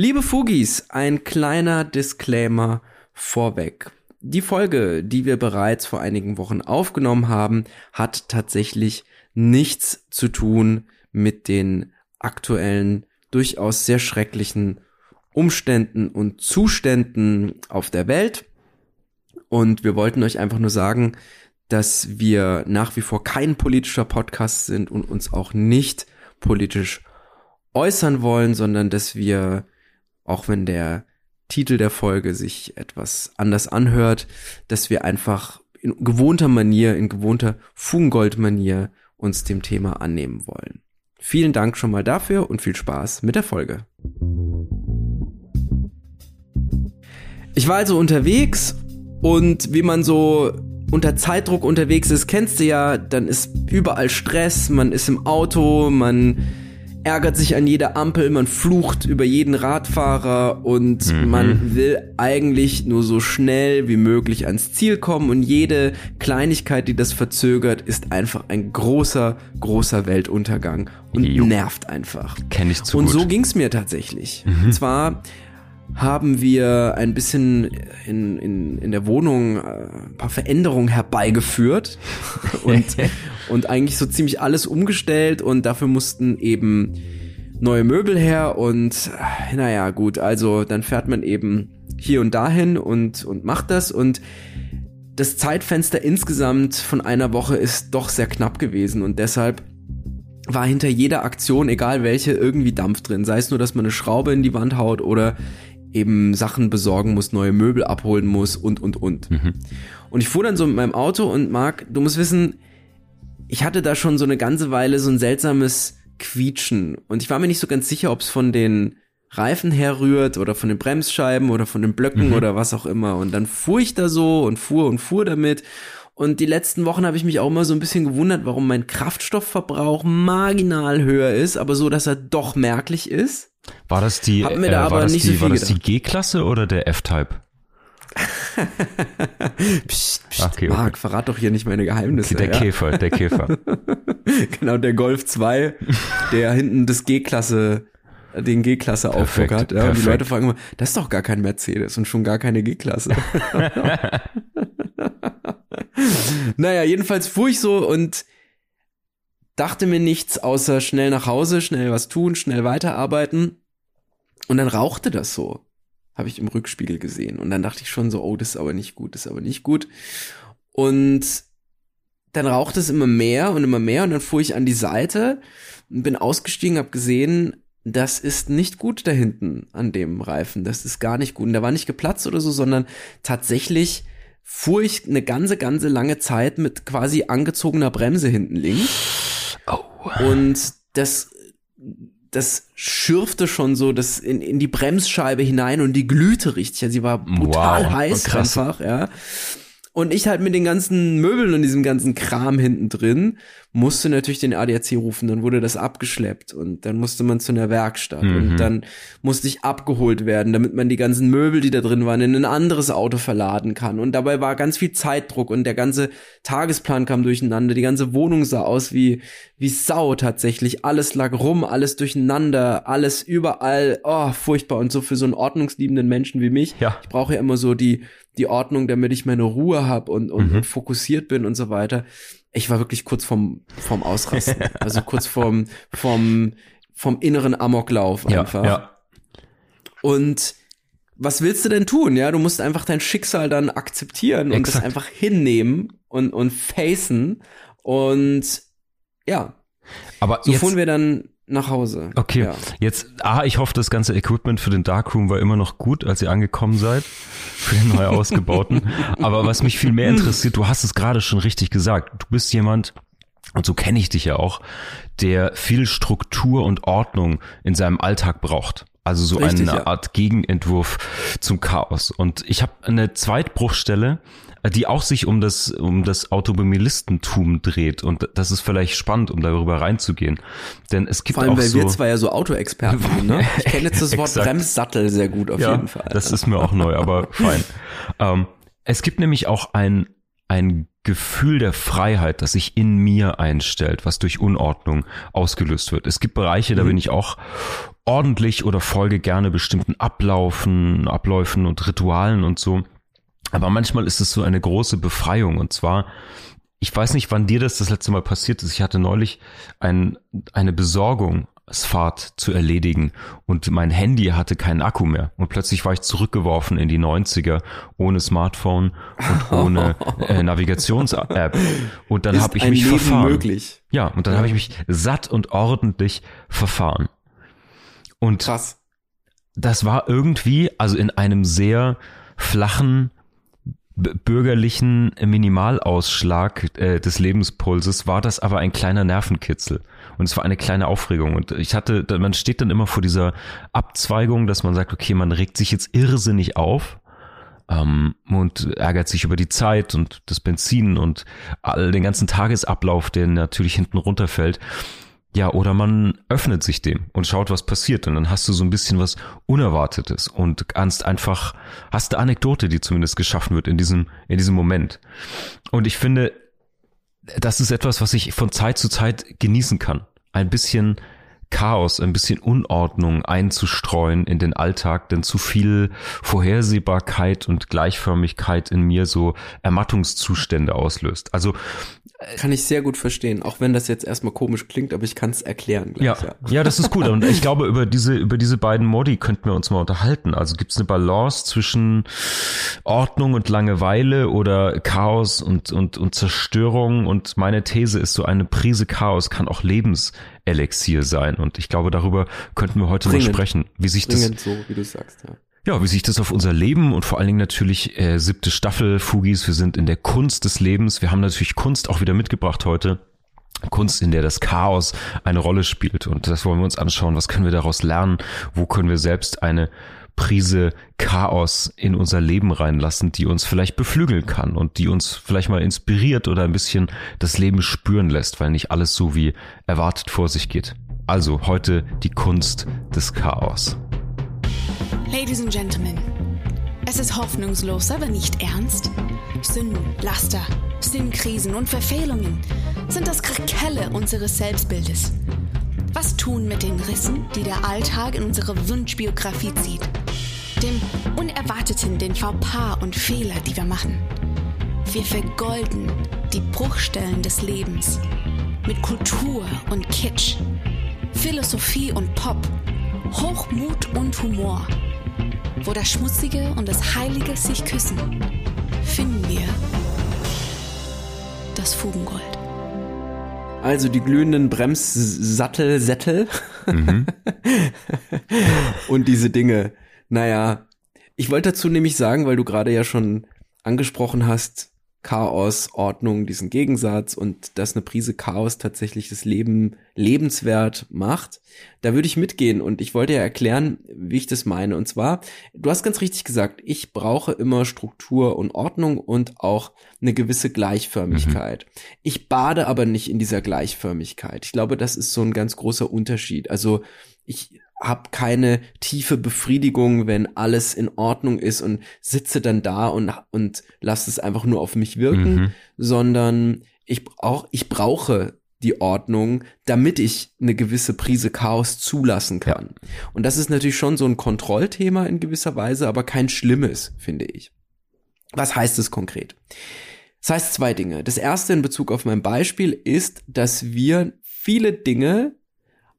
Liebe Fugis, ein kleiner Disclaimer vorweg. Die Folge, die wir bereits vor einigen Wochen aufgenommen haben, hat tatsächlich nichts zu tun mit den aktuellen, durchaus sehr schrecklichen Umständen und Zuständen auf der Welt. Und wir wollten euch einfach nur sagen, dass wir nach wie vor kein politischer Podcast sind und uns auch nicht politisch äußern wollen, sondern dass wir, auch wenn der Titel der Folge sich etwas anders anhört, dass wir einfach in gewohnter Manier, in gewohnter Fugengold-Manier uns dem Thema annehmen wollen. Vielen Dank schon mal dafür und viel Spaß mit der Folge. Ich war also unterwegs und wie man so unter Zeitdruck unterwegs ist, kennst du ja, dann ist überall Stress, man ist im Auto, man ärgert sich an jeder Ampel, man flucht über jeden Radfahrer und mhm. man will eigentlich nur so schnell wie möglich ans Ziel kommen und jede Kleinigkeit, die das verzögert, ist einfach ein großer, großer Weltuntergang und jo. nervt einfach. Kenn ich zu Und gut. so ging's mir tatsächlich. Mhm. Und zwar haben wir ein bisschen in, in, in der Wohnung äh, ein paar Veränderungen herbeigeführt. Und, und eigentlich so ziemlich alles umgestellt. Und dafür mussten eben neue Möbel her. Und äh, naja gut, also dann fährt man eben hier und dahin und, und macht das. Und das Zeitfenster insgesamt von einer Woche ist doch sehr knapp gewesen. Und deshalb war hinter jeder Aktion, egal welche, irgendwie Dampf drin. Sei es nur, dass man eine Schraube in die Wand haut oder eben Sachen besorgen muss, neue Möbel abholen muss und, und, und. Mhm. Und ich fuhr dann so mit meinem Auto und Marc, du musst wissen, ich hatte da schon so eine ganze Weile so ein seltsames Quietschen. Und ich war mir nicht so ganz sicher, ob es von den Reifen herrührt oder von den Bremsscheiben oder von den Blöcken mhm. oder was auch immer. Und dann fuhr ich da so und fuhr und fuhr damit. Und die letzten Wochen habe ich mich auch immer so ein bisschen gewundert, warum mein Kraftstoffverbrauch marginal höher ist, aber so, dass er doch merklich ist. War das die, äh, da war das, die, so war das die G-Klasse oder der F-Type? psst, psst, okay, Marc, okay. verrat doch hier nicht meine Geheimnisse. Okay, der ja? Käfer, der Käfer. genau, der Golf 2, der hinten das G-Klasse, den G-Klasse Aufdruck hat. Ja, und die Leute fragen immer, das ist doch gar kein Mercedes und schon gar keine G-Klasse. naja, jedenfalls fuhr ich so und dachte mir nichts außer schnell nach Hause, schnell was tun, schnell weiterarbeiten. Und dann rauchte das so. Habe ich im Rückspiegel gesehen. Und dann dachte ich schon so, oh, das ist aber nicht gut, das ist aber nicht gut. Und dann rauchte es immer mehr und immer mehr. Und dann fuhr ich an die Seite und bin ausgestiegen, habe gesehen, das ist nicht gut da hinten an dem Reifen. Das ist gar nicht gut. Und der war nicht geplatzt oder so, sondern tatsächlich fuhr ich eine ganze, ganze lange Zeit mit quasi angezogener Bremse hinten links. Und das, das schürfte schon so das in, in die Bremsscheibe hinein und die glühte richtig. Also sie war brutal wow. heiß Krass. einfach, ja. Und ich halt mit den ganzen Möbeln und diesem ganzen Kram hinten drin musste natürlich den ADAC rufen, dann wurde das abgeschleppt und dann musste man zu einer Werkstatt mhm. und dann musste ich abgeholt werden, damit man die ganzen Möbel, die da drin waren, in ein anderes Auto verladen kann. Und dabei war ganz viel Zeitdruck und der ganze Tagesplan kam durcheinander, die ganze Wohnung sah aus wie, wie Sau tatsächlich. Alles lag rum, alles durcheinander, alles überall, oh, furchtbar. Und so für so einen ordnungsliebenden Menschen wie mich, ja. ich brauche ja immer so die, die Ordnung, damit ich meine Ruhe habe und, und, mhm. und fokussiert bin und so weiter. Ich war wirklich kurz vorm, vorm Ausrasten. also kurz vorm, vorm, vom inneren Amoklauf einfach. Ja, ja. Und was willst du denn tun? Ja, du musst einfach dein Schicksal dann akzeptieren Exakt. und das einfach hinnehmen und, und facen. Und ja. Aber so fuhren wir dann nach Hause. Okay, ja. jetzt, ah, ich hoffe, das ganze Equipment für den Darkroom war immer noch gut, als ihr angekommen seid, für den neu ausgebauten. Aber was mich viel mehr interessiert, du hast es gerade schon richtig gesagt, du bist jemand, und so kenne ich dich ja auch, der viel Struktur und Ordnung in seinem Alltag braucht. Also so Richtig, eine ja. Art Gegenentwurf zum Chaos. Und ich habe eine Zweitbruchstelle, die auch sich um das, um das Automobilistentum dreht. Und das ist vielleicht spannend, um darüber reinzugehen. Denn es gibt Vor allem, auch weil so, wir zwei ja so Autoexperten sind, ne? Ich kenne jetzt das Wort Bremssattel sehr gut auf ja, jeden Fall. Das ist mir auch neu, aber fein. Ähm, es gibt nämlich auch ein, ein Gefühl der Freiheit, das sich in mir einstellt, was durch Unordnung ausgelöst wird. Es gibt Bereiche, da mhm. bin ich auch ordentlich oder folge gerne bestimmten Ablaufen, Abläufen und Ritualen und so. Aber manchmal ist es so eine große Befreiung und zwar, ich weiß nicht, wann dir das das letzte Mal passiert ist. Ich hatte neulich ein, eine Besorgungsfahrt zu erledigen und mein Handy hatte keinen Akku mehr und plötzlich war ich zurückgeworfen in die 90er ohne Smartphone und ohne äh, Navigations-App und dann habe ich mich Leben verfahren. möglich. Ja, und dann Ja. habe ich mich satt und ordentlich verfahren. Und Krass. das war irgendwie, also in einem sehr flachen bürgerlichen Minimalausschlag äh, des Lebenspulses war das aber ein kleiner Nervenkitzel und es war eine kleine Aufregung und ich hatte, man steht dann immer vor dieser Abzweigung, dass man sagt, okay, man regt sich jetzt irrsinnig auf ähm, und ärgert sich über die Zeit und das Benzin und all den ganzen Tagesablauf, der natürlich hinten runterfällt. Ja, oder man öffnet sich dem und schaut, was passiert. Und dann hast du so ein bisschen was Unerwartetes und kannst einfach, hast eine Anekdote, die zumindest geschaffen wird in diesem, in diesem Moment. Und ich finde, das ist etwas, was ich von Zeit zu Zeit genießen kann. Ein bisschen Chaos, ein bisschen Unordnung einzustreuen in den Alltag, denn zu viel Vorhersehbarkeit und Gleichförmigkeit in mir so Ermattungszustände auslöst. Also Kann ich sehr gut verstehen, auch wenn das jetzt erstmal komisch klingt, aber ich kann es erklären Ja, gleich. ja, das ist gut. Und ich glaube, über diese, über diese beiden Modi könnten wir uns mal unterhalten. Also gibt es eine Balance zwischen Ordnung und Langeweile oder Chaos und, und, und Zerstörung? Und meine These ist so, eine Prise Chaos kann auch Lebenselixier sein. Und ich glaube, darüber könnten wir heute mal Dringend. sprechen, wie sich das Dringend so, wie du sagst, ja. ja, wie sich das auf unser Leben und vor allen Dingen natürlich äh, siebte Staffel Fugis, wir sind in der Kunst des Lebens. Wir haben natürlich Kunst auch wieder mitgebracht heute. Kunst, in der das Chaos eine Rolle spielt. Und das wollen wir uns anschauen. Was können wir daraus lernen? Wo können wir selbst eine Prise Chaos in unser Leben reinlassen, die uns vielleicht beflügeln kann und die uns vielleicht mal inspiriert oder ein bisschen das Leben spüren lässt, weil nicht alles so wie erwartet vor sich geht. Also heute die Kunst des Chaos. Ladies and Gentlemen, es ist hoffnungslos, aber nicht ernst. Sünden, Laster, Sinnkrisen und Verfehlungen sind das Krakelle unseres Selbstbildes. Was tun mit den Rissen, die der Alltag in unsere Wunschbiografie zieht? Dem Unerwarteten, den Fauxpas und Fehler, die wir machen. Wir vergolden die Bruchstellen des Lebens mit Kultur und Kitsch, Philosophie und Pop, Hochmut und Humor. Wo das Schmutzige und das Heilige sich küssen, finden wir das Fugengold. Also die glühenden Bremssattelsättel und diese Dinge. Naja, ich wollte dazu nämlich sagen, weil du gerade ja schon angesprochen hast, Chaos, Ordnung, diesen Gegensatz und dass eine Prise Chaos tatsächlich das Leben lebenswert macht. Da würde ich mitgehen und ich wollte ja erklären, wie ich das meine. Und zwar, du hast ganz richtig gesagt, ich brauche immer Struktur und Ordnung und auch eine gewisse Gleichförmigkeit. Ich bade aber nicht in dieser Gleichförmigkeit. Ich glaube, das ist so ein ganz großer Unterschied. Also ich habe keine tiefe Befriedigung, wenn alles in Ordnung ist und sitze dann da und, und lasse es einfach nur auf mich wirken, Mhm. sondern ich auch, ich brauche die Ordnung, damit ich eine gewisse Prise Chaos zulassen kann. Und das ist natürlich schon so ein Kontrollthema in gewisser Weise, aber kein schlimmes, finde ich. Was heißt es konkret? Das heißt zwei Dinge. Das erste in Bezug auf mein Beispiel ist, dass wir viele Dinge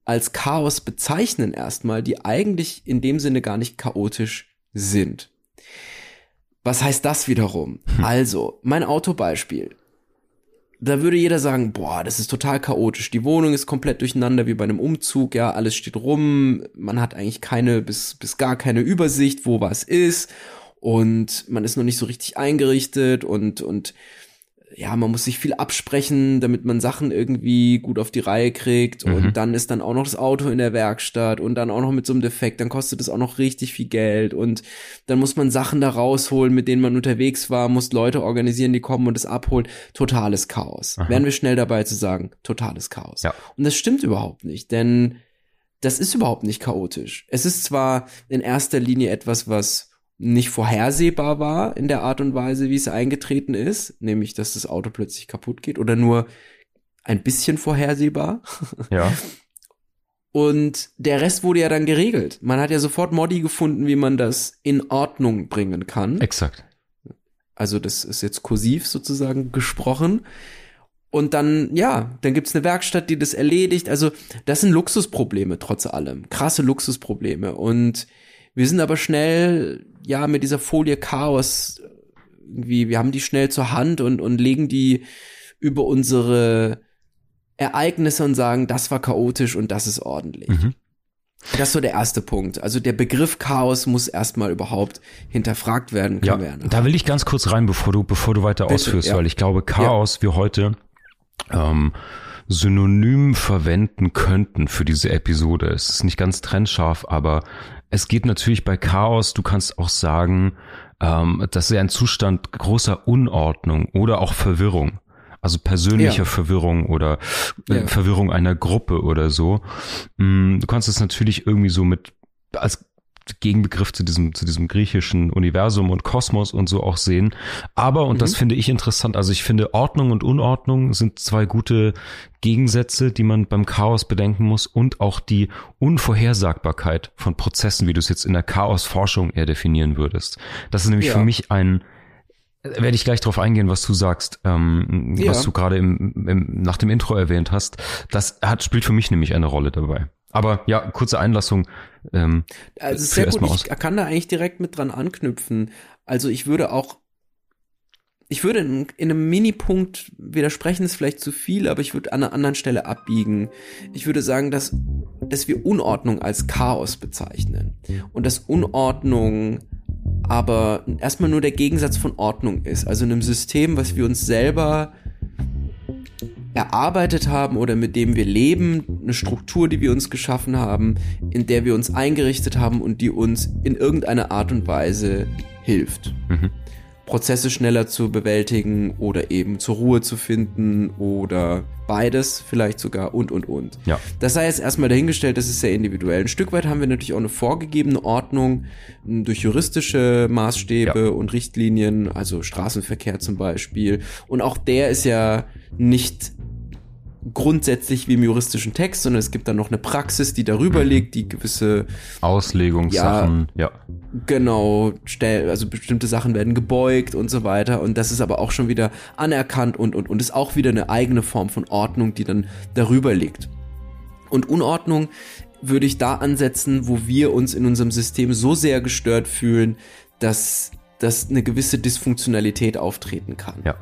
als Chaos bezeichnen erstmal, die eigentlich in dem Sinne gar nicht chaotisch sind. Was heißt das wiederum? Also, mein Autobeispiel. Da würde jeder sagen, boah, das ist total chaotisch. Die Wohnung ist komplett durcheinander wie bei einem Umzug, ja, alles steht rum, man hat eigentlich keine bis, bis gar keine Übersicht, wo was ist und man ist noch nicht so richtig eingerichtet und, und ja, man muss sich viel absprechen, damit man Sachen irgendwie gut auf die Reihe kriegt. Mhm. Und dann ist dann auch noch das Auto in der Werkstatt und dann auch noch mit so einem Defekt. Dann kostet es auch noch richtig viel Geld. Und dann muss man Sachen da rausholen, mit denen man unterwegs war, muss Leute organisieren, die kommen und es abholen. Totales Chaos. Aha. Wären wir schnell dabei zu sagen, totales Chaos. Ja. Und das stimmt überhaupt nicht, denn das ist überhaupt nicht chaotisch. Es ist zwar in erster Linie etwas, was nicht vorhersehbar war in der Art und Weise, wie es eingetreten ist, nämlich dass das Auto plötzlich kaputt geht oder nur ein bisschen vorhersehbar. Ja. Und der Rest wurde ja dann geregelt. Man hat ja sofort Modi gefunden, wie man das in Ordnung bringen kann. Exakt. Also das ist jetzt kursiv sozusagen gesprochen. Und dann, ja, dann gibt's eine Werkstatt, die das erledigt. Also das sind Luxusprobleme trotz allem. Krasse Luxusprobleme. Und wir sind aber schnell, ja, mit dieser Folie Chaos, irgendwie, wir haben die schnell zur Hand und, und legen die über unsere Ereignisse und sagen, das war chaotisch und das ist ordentlich. Mhm. Das ist so der erste Punkt. Also der Begriff Chaos muss erstmal überhaupt hinterfragt werden. Ja, wir da will ich ganz kurz rein, bevor du, bevor du weiter Bitte, ausführst, ja. weil ich glaube, Chaos wir heute ähm, synonym verwenden könnten für diese Episode. Es ist nicht ganz trennscharf, aber es geht natürlich bei Chaos, du kannst auch sagen, ähm, das ist ja ein Zustand großer Unordnung oder auch Verwirrung. Also persönlicher Ja. Verwirrung oder äh, Ja. Verwirrung einer Gruppe oder so. Mm, Du kannst es natürlich irgendwie so mit als Gegenbegriff zu diesem, zu diesem griechischen Universum und Kosmos und so auch sehen. Aber, und das finde ich interessant, also ich finde Ordnung und Unordnung sind zwei gute Gegensätze, die man beim Chaos bedenken muss und auch die Unvorhersagbarkeit von Prozessen, wie du es jetzt in der Chaosforschung eher definieren würdest. Das ist nämlich Ja. für mich ein, werde ich gleich drauf eingehen, was du sagst, ähm, Ja. was du gerade im, im, nach dem Intro erwähnt hast. Das hat, spielt für mich nämlich eine Rolle dabei. Aber ja, kurze Einlassung. Ähm, Also Führ sehr gut, ich kann da eigentlich direkt mit dran anknüpfen. Also ich würde auch, ich würde in, in einem Minipunkt widersprechen, ist vielleicht zu viel, aber ich würde an einer anderen Stelle abbiegen. Ich würde sagen, dass, dass wir Unordnung als Chaos bezeichnen. Und dass Unordnung aber erstmal nur der Gegensatz von Ordnung ist. Also in einem System, was wir uns selber erarbeitet haben oder mit dem wir leben, eine Struktur, die wir uns geschaffen haben, in der wir uns eingerichtet haben und die uns in irgendeiner Art und Weise hilft. Mhm. Prozesse schneller zu bewältigen oder eben zur Ruhe zu finden oder beides vielleicht sogar und und und. ja. Das sei jetzt erstmal dahingestellt, das ist sehr individuell. Ein Stück weit haben wir natürlich auch eine vorgegebene Ordnung durch juristische Maßstäbe Ja. und Richtlinien, also Straßenverkehr zum Beispiel. Und auch der ist ja nicht grundsätzlich wie im juristischen Text, sondern es gibt dann noch eine Praxis, die darüber liegt, die gewisse Auslegungssachen, ja. Genau, stell, also bestimmte Sachen werden gebeugt und so weiter. Und das ist aber auch schon wieder anerkannt und, und, und ist auch wieder eine eigene Form von Ordnung, die dann darüber liegt. Und Unordnung würde ich da ansetzen, wo wir uns in unserem System so sehr gestört fühlen, dass, dass eine gewisse Dysfunktionalität auftreten kann. Ja.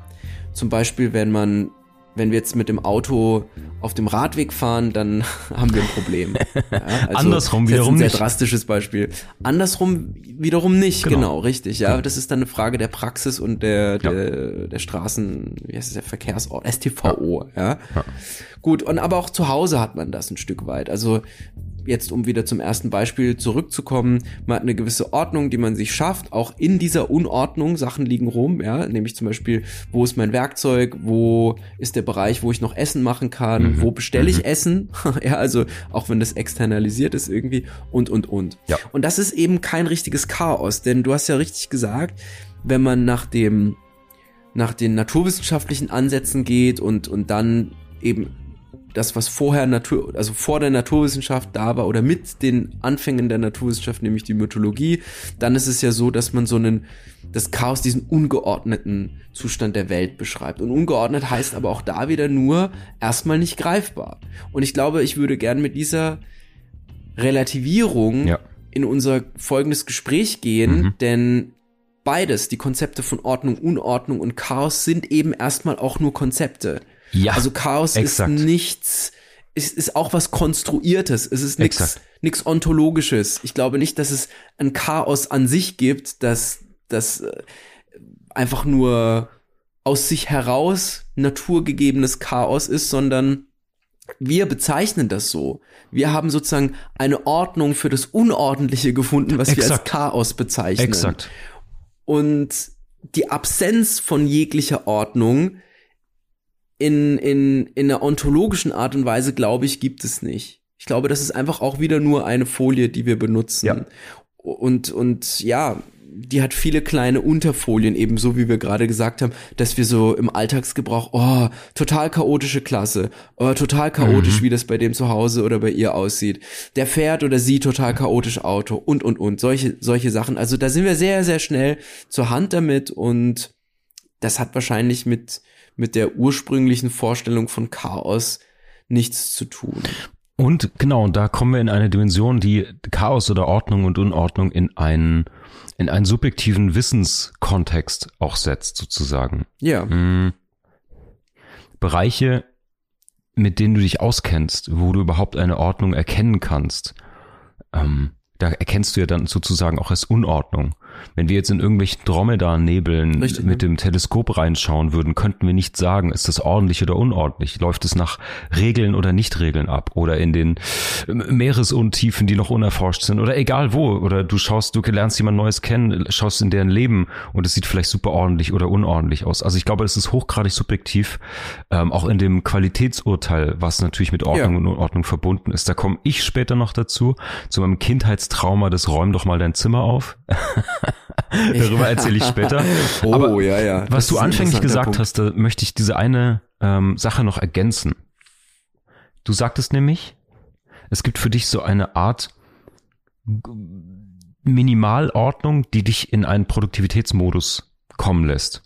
Zum Beispiel, wenn man, wenn wir jetzt mit dem Auto auf dem Radweg fahren, dann haben wir ein Problem. Ja, also, Andersrum das ist jetzt wiederum ein sehr nicht. drastisches Beispiel. Andersrum wiederum nicht, Genau. genau, richtig. Ja, das ist dann eine Frage der Praxis und der, Ja. der, der Straßen, wie heißt es, der Verkehrsort, STVO, ja. Gut, und aber auch zu Hause hat man das ein Stück weit. Also jetzt, um wieder zum ersten Beispiel zurückzukommen, man hat eine gewisse Ordnung, die man sich schafft. Auch in dieser Unordnung, Sachen liegen rum, ja, nämlich zum Beispiel, wo ist mein Werkzeug, wo ist der Bereich, wo ich noch Essen machen kann, Mhm. wo bestelle ich Mhm. Essen, ja, also auch wenn das externalisiert ist irgendwie und, und, und. Ja. Und das ist eben kein richtiges Chaos, denn du hast ja richtig gesagt, wenn man nach dem, nach den naturwissenschaftlichen Ansätzen geht und, und dann eben das, was vorher Natur, also vor der Naturwissenschaft da war oder mit den Anfängen der Naturwissenschaft, nämlich die Mythologie, dann ist es ja so, dass man so einen, das Chaos, diesen ungeordneten Zustand der Welt beschreibt. Und ungeordnet heißt aber auch da wieder nur erstmal nicht greifbar. Und ich glaube, ich würde gern mit dieser Relativierung Ja. in unser folgendes Gespräch gehen, Mhm. denn beides, die Konzepte von Ordnung, Unordnung und Chaos sind eben erstmal auch nur Konzepte. Ja. Also Chaos exakt. ist nichts, ist, ist auch was Konstruiertes. Es ist nichts Exakt. nichts Ontologisches. Ich glaube nicht, dass es ein Chaos an sich gibt, das, das äh, einfach nur aus sich heraus naturgegebenes Chaos ist, sondern wir bezeichnen das so. Wir haben sozusagen eine Ordnung für das Unordentliche gefunden, was wir als Exakt. Chaos bezeichnen. Exakt. Und die Absenz von jeglicher Ordnung in, in, in einer ontologischen Art und Weise, glaube ich, gibt es nicht. Ich glaube, das ist einfach auch wieder nur eine Folie, die wir benutzen. Ja. Und, und ja, die hat viele kleine Unterfolien, eben so wie wir gerade gesagt haben, dass wir so im Alltagsgebrauch, oh, total chaotische Klasse, oh, total chaotisch, mhm. wie das bei dem zu Hause oder bei ihr aussieht. Der fährt oder sie total chaotisch Auto und, und, und, solche, solche Sachen. Also da sind wir sehr, sehr schnell zur Hand damit und das hat wahrscheinlich mit, mit der ursprünglichen Vorstellung von Chaos nichts zu tun. Und genau, da kommen wir in eine Dimension, die Chaos oder Ordnung und Unordnung in einen, in einen subjektiven Wissenskontext auch setzt, sozusagen. Ja. Mhm. Bereiche, mit denen du dich auskennst, wo du überhaupt eine Ordnung erkennen kannst. Ähm, da erkennst du ja dann sozusagen auch als Unordnung. Wenn wir jetzt in irgendwelchen Dromedar-Nebeln mit ja. dem Teleskop reinschauen würden, könnten wir nicht sagen, ist das ordentlich oder unordentlich? Läuft es nach Regeln oder Nicht-Regeln ab? Oder in den Meeresuntiefen, die noch unerforscht sind? Oder egal wo. Oder du schaust, du lernst jemand Neues kennen, schaust in deren Leben und es sieht vielleicht super ordentlich oder unordentlich aus. Also ich glaube, es ist hochgradig subjektiv, ähm, auch in dem Qualitätsurteil, was natürlich mit Ordnung ja. und Unordnung verbunden ist. Da komme ich später noch dazu, zu meinem Kindheitstrauma des Räum doch mal dein Zimmer auf. Darüber erzähle ich später. oh, Aber ja, ja. Was du anfänglich gesagt Punkt. hast, da möchte ich diese eine ähm, Sache noch ergänzen. Du sagtest nämlich, es gibt für dich so eine Art Minimalordnung, die dich in einen Produktivitätsmodus kommen lässt.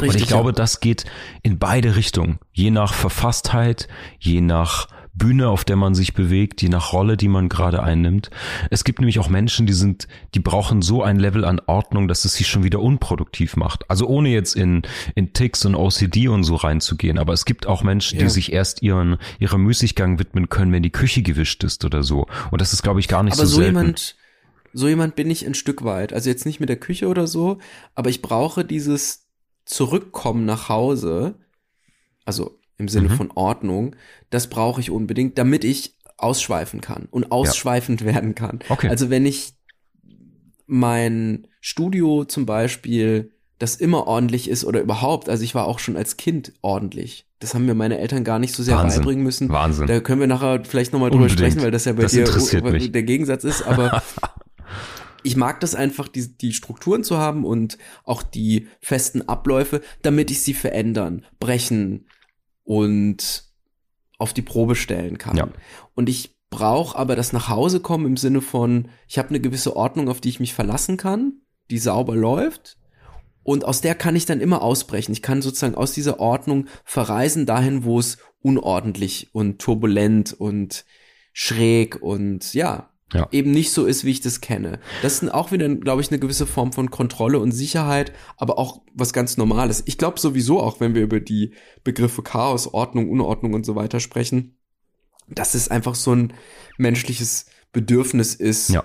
Richtig, Und ich glaube, ja. das geht in beide Richtungen. Je nach Verfasstheit, je nach Bühne, auf der man sich bewegt, je nach Rolle, die man gerade einnimmt. Es gibt nämlich auch Menschen, die sind, die brauchen so ein Level an Ordnung, dass es sie schon wieder unproduktiv macht. Also ohne jetzt in, in Ticks und OCD und so reinzugehen. Aber es gibt auch Menschen, ja. die sich erst ihren, ihrer Müßiggang widmen können, wenn die Küche gewischt ist oder so. Und das ist, glaube ich, gar nicht aber so, so selten. Jemand, so jemand bin ich ein Stück weit. Also jetzt nicht mit der Küche oder so, aber ich brauche dieses Zurückkommen nach Hause. Also im Sinne mhm. von Ordnung, das brauche ich unbedingt, damit ich ausschweifen kann und ausschweifend ja. werden kann. Okay. Also wenn ich mein Studio zum Beispiel, das immer ordentlich ist oder überhaupt, also ich war auch schon als Kind ordentlich. Das haben mir meine Eltern gar nicht so sehr Wahnsinn. beibringen müssen. Wahnsinn. Da können wir nachher vielleicht nochmal drüber sprechen, weil das ja bei das dir der Gegensatz ist, aber ich mag das einfach, die, die Strukturen zu haben und auch die festen Abläufe, damit ich sie verändern, brechen, und auf die Probe stellen kann. Ja. Und ich brauche aber das nach Hause kommen im Sinne von, ich habe eine gewisse Ordnung, auf die ich mich verlassen kann, die sauber läuft. Und aus der kann ich dann immer ausbrechen. Ich kann sozusagen aus dieser Ordnung verreisen dahin, wo es unordentlich und turbulent und schräg und ja, ja. eben nicht so ist, wie ich das kenne. Das ist auch wieder, glaube ich, eine gewisse Form von Kontrolle und Sicherheit, aber auch was ganz Normales. Ich glaube sowieso auch, wenn wir über die Begriffe Chaos, Ordnung, Unordnung und so weiter sprechen, dass es einfach so ein menschliches Bedürfnis ist, ja.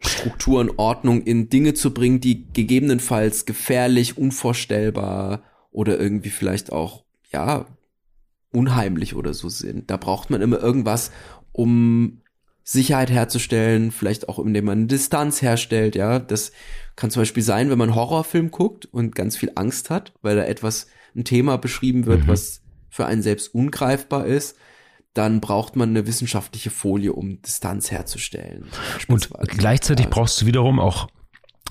Struktur und Ordnung in Dinge zu bringen, die gegebenenfalls gefährlich, unvorstellbar oder irgendwie vielleicht auch, ja, unheimlich oder so sind. Da braucht man immer irgendwas, um Sicherheit herzustellen, vielleicht auch indem man eine Distanz herstellt, ja. Das kann zum Beispiel sein, wenn man einen Horrorfilm guckt und ganz viel Angst hat, weil da etwas, ein Thema beschrieben wird, mhm. was für einen selbst ungreifbar ist, dann braucht man eine wissenschaftliche Folie, um Distanz herzustellen. Und gleichzeitig brauchst du wiederum auch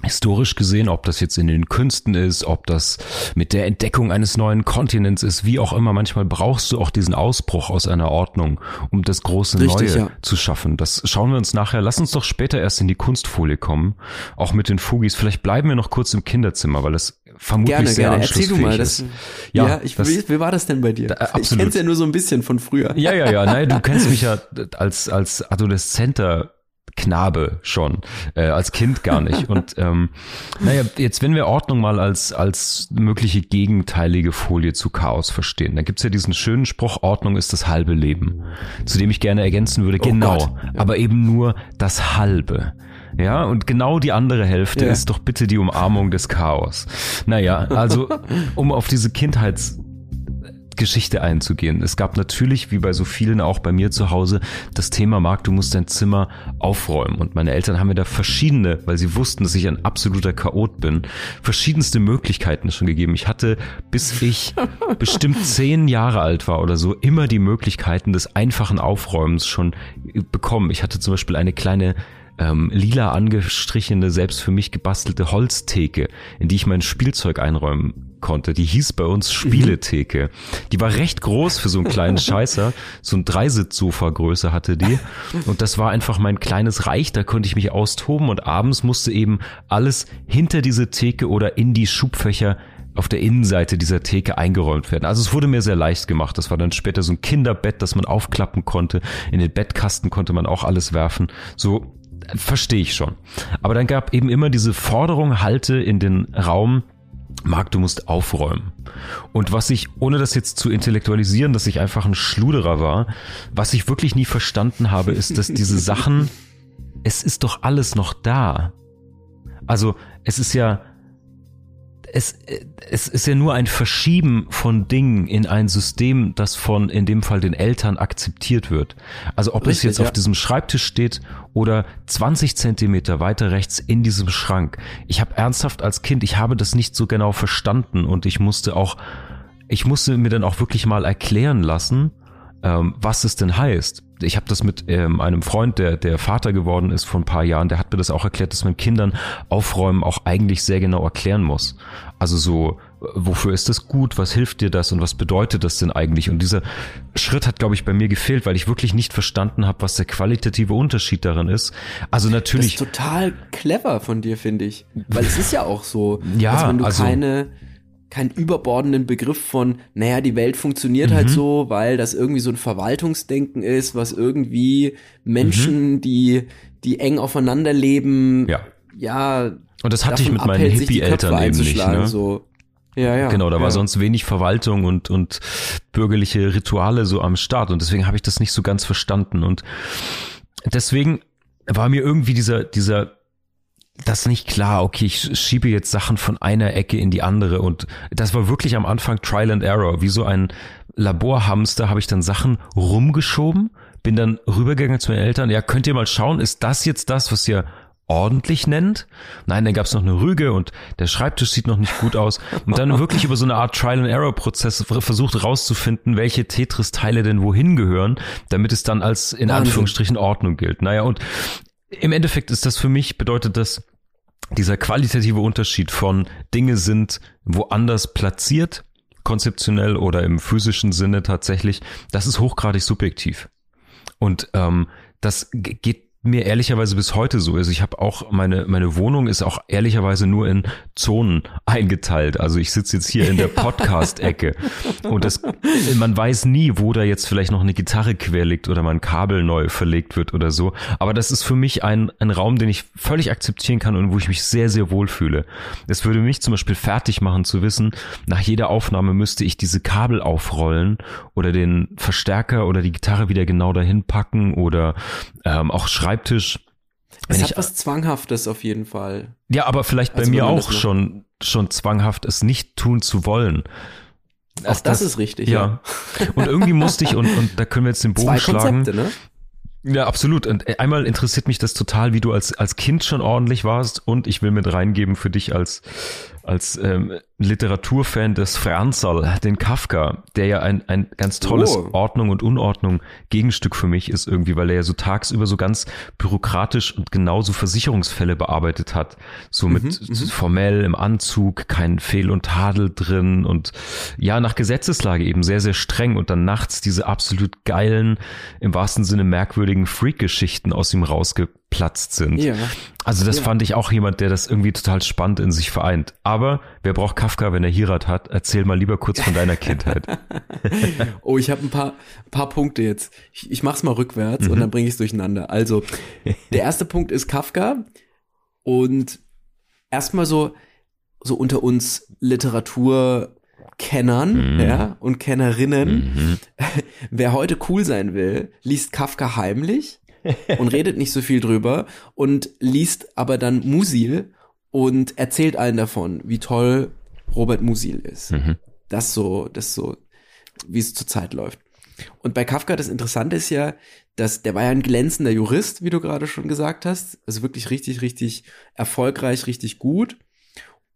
historisch gesehen, ob das jetzt in den Künsten ist, ob das mit der Entdeckung eines neuen Kontinents ist, wie auch immer, manchmal brauchst du auch diesen Ausbruch aus einer Ordnung, um das große Richtig, Neue ja. zu schaffen. Das schauen wir uns nachher. Lass uns doch später erst in die Kunstfolie kommen, auch mit den Fugis. Vielleicht bleiben wir noch kurz im Kinderzimmer, weil es vermutlich gerne, sehr gerne. Erzähl du mal, das, ja, ja ich, das, wie, wie war das denn bei dir? Da, absolut. Ich kenn's ja nur so ein bisschen von früher. Ja, ja, ja, nein, du kennst mich ja als als Adoleszenter Knabe schon, äh, als Kind gar nicht. Und ähm, naja, jetzt wenn wir Ordnung mal als, als mögliche gegenteilige Folie zu Chaos verstehen, dann gibt's ja diesen schönen Spruch, Ordnung ist das halbe Leben, zu dem ich gerne ergänzen würde, oh genau, Gott, aber eben nur das halbe. Ja, und genau die andere Hälfte ja. ist doch bitte die Umarmung des Chaos. Naja, also um auf diese Kindheits Geschichte einzugehen. Es gab natürlich, wie bei so vielen auch bei mir zu Hause, das Thema, Marc, du musst dein Zimmer aufräumen. Und meine Eltern haben mir da verschiedene, weil sie wussten, dass ich ein absoluter Chaot bin, verschiedenste Möglichkeiten schon gegeben. Ich hatte, bis ich bestimmt zehn Jahre alt war oder so, immer die Möglichkeiten des einfachen Aufräumens schon bekommen. Ich hatte zum Beispiel eine kleine ähm, lila angestrichene, selbst für mich gebastelte Holztheke, in die ich mein Spielzeug einräumen konnte. Die hieß bei uns Spieletheke. Die war recht groß für so einen kleinen Scheißer. So ein Dreisitzsofa-Größe hatte die. Und das war einfach mein kleines Reich. Da konnte ich mich austoben und abends musste eben alles hinter diese Theke oder in die Schubfächer auf der Innenseite dieser Theke eingeräumt werden. Also es wurde mir sehr leicht gemacht. Das war dann später so ein Kinderbett, das man aufklappen konnte. In den Bettkasten konnte man auch alles werfen. So verstehe ich schon. Aber dann gab eben immer diese Forderung, halte in den Raum, Marc, du musst aufräumen. Und was ich, ohne das jetzt zu intellektualisieren, dass ich einfach ein Schluderer war, was ich wirklich nie verstanden habe, ist, dass diese Sachen, es ist doch alles noch da. Also es ist ja, es, es ist ja nur ein Verschieben von Dingen in ein System, das von, in dem Fall, den Eltern akzeptiert wird. Also ob Richtig, es jetzt ja. auf diesem Schreibtisch steht oder 20 Zentimeter weiter rechts in diesem Schrank. Ich habe ernsthaft als Kind, ich habe das nicht so genau verstanden und ich musste auch, ich musste mir dann auch wirklich mal erklären lassen, ähm, was es denn heißt. Ich habe das mit ähm, einem Freund, der der Vater geworden ist vor ein paar Jahren, der hat mir das auch erklärt, dass man Kindern aufräumen auch eigentlich sehr genau erklären muss. Also so, wofür ist das gut, was hilft dir das und was bedeutet das denn eigentlich? Und dieser Schritt hat, glaube ich, bei mir gefehlt, weil ich wirklich nicht verstanden habe, was der qualitative Unterschied darin ist. Also natürlich. Das ist total clever von dir, finde ich. Weil es ist ja auch so, ja, dass wenn du also, keine keinen überbordenden Begriff von, naja, die Welt funktioniert halt mhm. halt so, weil das irgendwie so ein Verwaltungsdenken ist, was irgendwie Menschen, mhm. die, die eng aufeinander leben, ja. ja und das hatte ich mit meinen Hippie-Eltern eben nicht. Ne? So. Ja, ja. Genau, da ja. war sonst wenig Verwaltung und, und bürgerliche Rituale so am Start. Und deswegen habe ich das nicht so ganz verstanden. Und deswegen war mir irgendwie dieser, dieser das nicht klar, okay, ich schiebe jetzt Sachen von einer Ecke in die andere und das war wirklich am Anfang Trial and Error, wie so ein Laborhamster habe ich dann Sachen rumgeschoben, bin dann rübergegangen zu meinen Eltern, ja, könnt ihr mal schauen, ist das jetzt das, was ihr ordentlich nennt? Nein, dann gab es noch eine Rüge und der Schreibtisch sieht noch nicht gut aus und dann wirklich über so eine Art Trial and Error Prozess versucht rauszufinden, welche Tetris Teile denn wohin gehören, damit es dann als in Wahnsinn. Anführungsstrichen Ordnung gilt. Naja, und im Endeffekt ist das für mich, bedeutet das, dieser qualitative Unterschied von Dinge sind woanders platziert, konzeptionell oder im physischen Sinne tatsächlich, das ist hochgradig subjektiv. Und ähm, das geht mir ehrlicherweise bis heute so ist. Ich habe auch meine meine Wohnung ist auch ehrlicherweise nur in Zonen eingeteilt. Also ich sitze jetzt hier in der Podcast-Ecke und das man weiß nie, wo da jetzt vielleicht noch eine Gitarre quer liegt oder mein Kabel neu verlegt wird oder so. Aber das ist für mich ein ein Raum, den ich völlig akzeptieren kann und wo ich mich sehr sehr wohl fühle. Es würde mich zum Beispiel fertig machen zu wissen, nach jeder Aufnahme müsste ich diese Kabel aufrollen oder den Verstärker oder die Gitarre wieder genau dahin packen oder ähm, auch schreiben Schreibtisch. Es hat ich, was Zwanghaftes auf jeden Fall. Ja, aber vielleicht also bei mir auch schon, schon zwanghaft, es nicht tun zu wollen. Auch das, das ist richtig, ja. ja. Und irgendwie musste ich, und, und da können wir jetzt den Bogen Zwei schlagen. Konzepte, ne? Ja, absolut. Und äh, einmal interessiert mich das total, wie du als, als Kind schon ordentlich warst. Und ich will mit reingeben für dich als, als ähm, Literaturfan des Franzl, den Kafka, der ja ein, ein ganz tolles oh. Ordnung und Unordnung Gegenstück für mich ist irgendwie, weil er ja so tagsüber so ganz bürokratisch und genauso Versicherungsfälle bearbeitet hat. So mit mhm, mhm, formell im Anzug, kein Fehl und Tadel drin und ja, nach Gesetzeslage eben sehr, sehr streng und dann nachts diese absolut geilen, im wahrsten Sinne merkwürdigen Freak-Geschichten aus ihm rausgeplatzt sind. Ja. Also das ja. fand ich auch jemand, der das irgendwie total spannend in sich vereint. Aber wer braucht Kafka, wenn er Hirat hat? Erzähl mal lieber kurz von deiner Kindheit. oh, ich habe ein paar, paar Punkte jetzt. Ich, ich mach's mal rückwärts mhm. und dann bringe ich es durcheinander. Also, der erste Punkt ist Kafka und erstmal so, so unter uns Literaturkennern, mhm. ja, und Kennerinnen. Mhm. Wer heute cool sein will, liest Kafka heimlich und redet nicht so viel drüber und liest aber dann Musil und erzählt allen davon, wie toll Robert Musil ist. Mhm. Das so, das so, wie es zurzeit läuft. Und bei Kafka, das Interessante ist ja, dass der war ja ein glänzender Jurist, wie du gerade schon gesagt hast. Also wirklich richtig, richtig erfolgreich, richtig gut.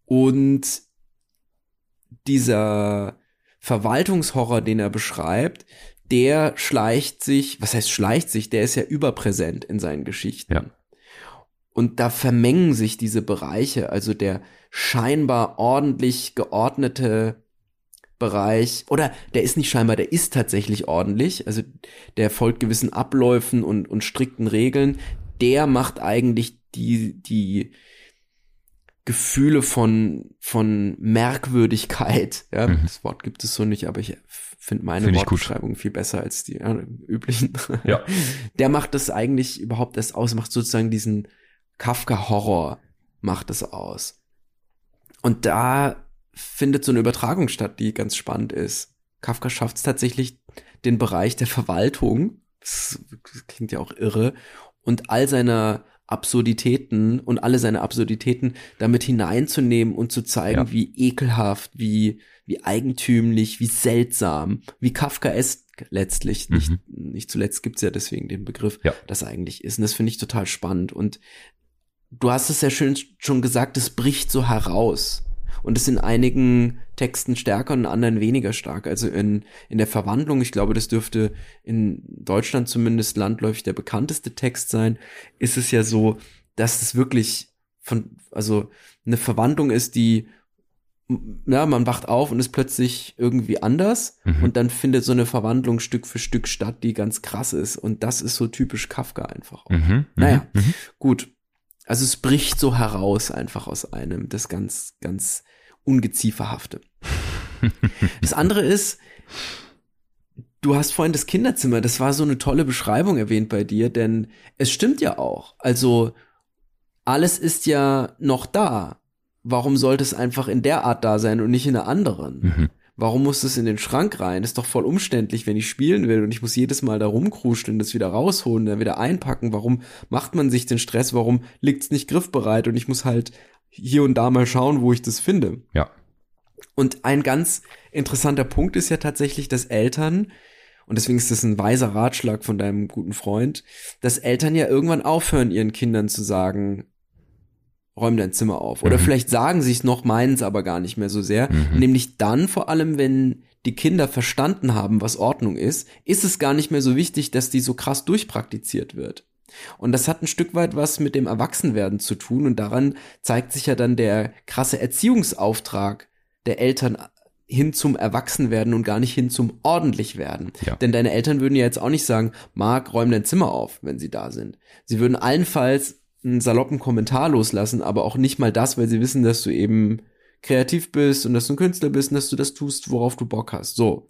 Und dieser Verwaltungshorror, den er beschreibt, der schleicht sich, was heißt schleicht sich, der ist ja überpräsent in seinen Geschichten. Ja. Und da vermengen sich diese Bereiche, also der scheinbar ordentlich geordnete Bereich, oder der ist nicht scheinbar, der ist tatsächlich ordentlich, also der folgt gewissen Abläufen und, und strikten Regeln, der macht eigentlich die, die Gefühle von, von Merkwürdigkeit, ja, mhm. das Wort gibt es so nicht, aber ich finde meine find Wortbeschreibung viel besser als die ja, üblichen. Ja. Der macht das eigentlich überhaupt erst aus, macht sozusagen diesen Kafka-Horror, macht das aus. Und da findet so eine Übertragung statt, die ganz spannend ist. Kafka schafft es tatsächlich, den Bereich der Verwaltung, das klingt ja auch irre, und all seiner Absurditäten und alle seine Absurditäten damit hineinzunehmen und zu zeigen, ja. wie ekelhaft, wie, wie eigentümlich, wie seltsam, wie Kafka es letztlich, mhm. nicht, nicht zuletzt gibt's ja deswegen den Begriff, ja. das eigentlich ist. Und das finde ich total spannend. Und du hast es ja schön schon gesagt, es bricht so heraus und ist in einigen Texten stärker und in anderen weniger stark. Also in, in der Verwandlung, ich glaube, das dürfte in Deutschland zumindest landläufig der bekannteste Text sein, ist es ja so, dass es wirklich von, also eine Verwandlung ist, die ja, man wacht auf und ist plötzlich irgendwie anders mhm. und dann findet so eine Verwandlung Stück für Stück statt, die ganz krass ist und das ist so typisch Kafka einfach. Mhm. mhm. Naja, mhm. gut. Also es bricht so heraus einfach aus einem, das ganz, ganz ungezieferhafte. das andere ist, du hast vorhin das Kinderzimmer, das war so eine tolle Beschreibung erwähnt bei dir, denn es stimmt ja auch. Also alles ist ja noch da. Warum sollte es einfach in der Art da sein und nicht in der anderen? Mhm. Warum muss es in den Schrank rein? ist doch voll umständlich, wenn ich spielen will und ich muss jedes Mal da rumkruscheln, das wieder rausholen, dann wieder einpacken. Warum macht man sich den Stress? Warum liegt es nicht griffbereit und ich muss halt hier und da mal schauen, wo ich das finde. Ja. Und ein ganz interessanter Punkt ist ja tatsächlich, dass Eltern, und deswegen ist das ein weiser Ratschlag von deinem guten Freund, dass Eltern ja irgendwann aufhören, ihren Kindern zu sagen, räum dein Zimmer auf. Oder mhm. vielleicht sagen sie es noch, meinen es aber gar nicht mehr so sehr. Mhm. Nämlich dann vor allem, wenn die Kinder verstanden haben, was Ordnung ist, ist es gar nicht mehr so wichtig, dass die so krass durchpraktiziert wird. Und das hat ein Stück weit was mit dem Erwachsenwerden zu tun und daran zeigt sich ja dann der krasse Erziehungsauftrag der Eltern hin zum Erwachsenwerden und gar nicht hin zum Ordentlichwerden. Ja. Denn deine Eltern würden ja jetzt auch nicht sagen, Marc, räum dein Zimmer auf, wenn sie da sind. Sie würden allenfalls einen saloppen Kommentar loslassen, aber auch nicht mal das, weil sie wissen, dass du eben kreativ bist und dass du ein Künstler bist und dass du das tust, worauf du Bock hast. So.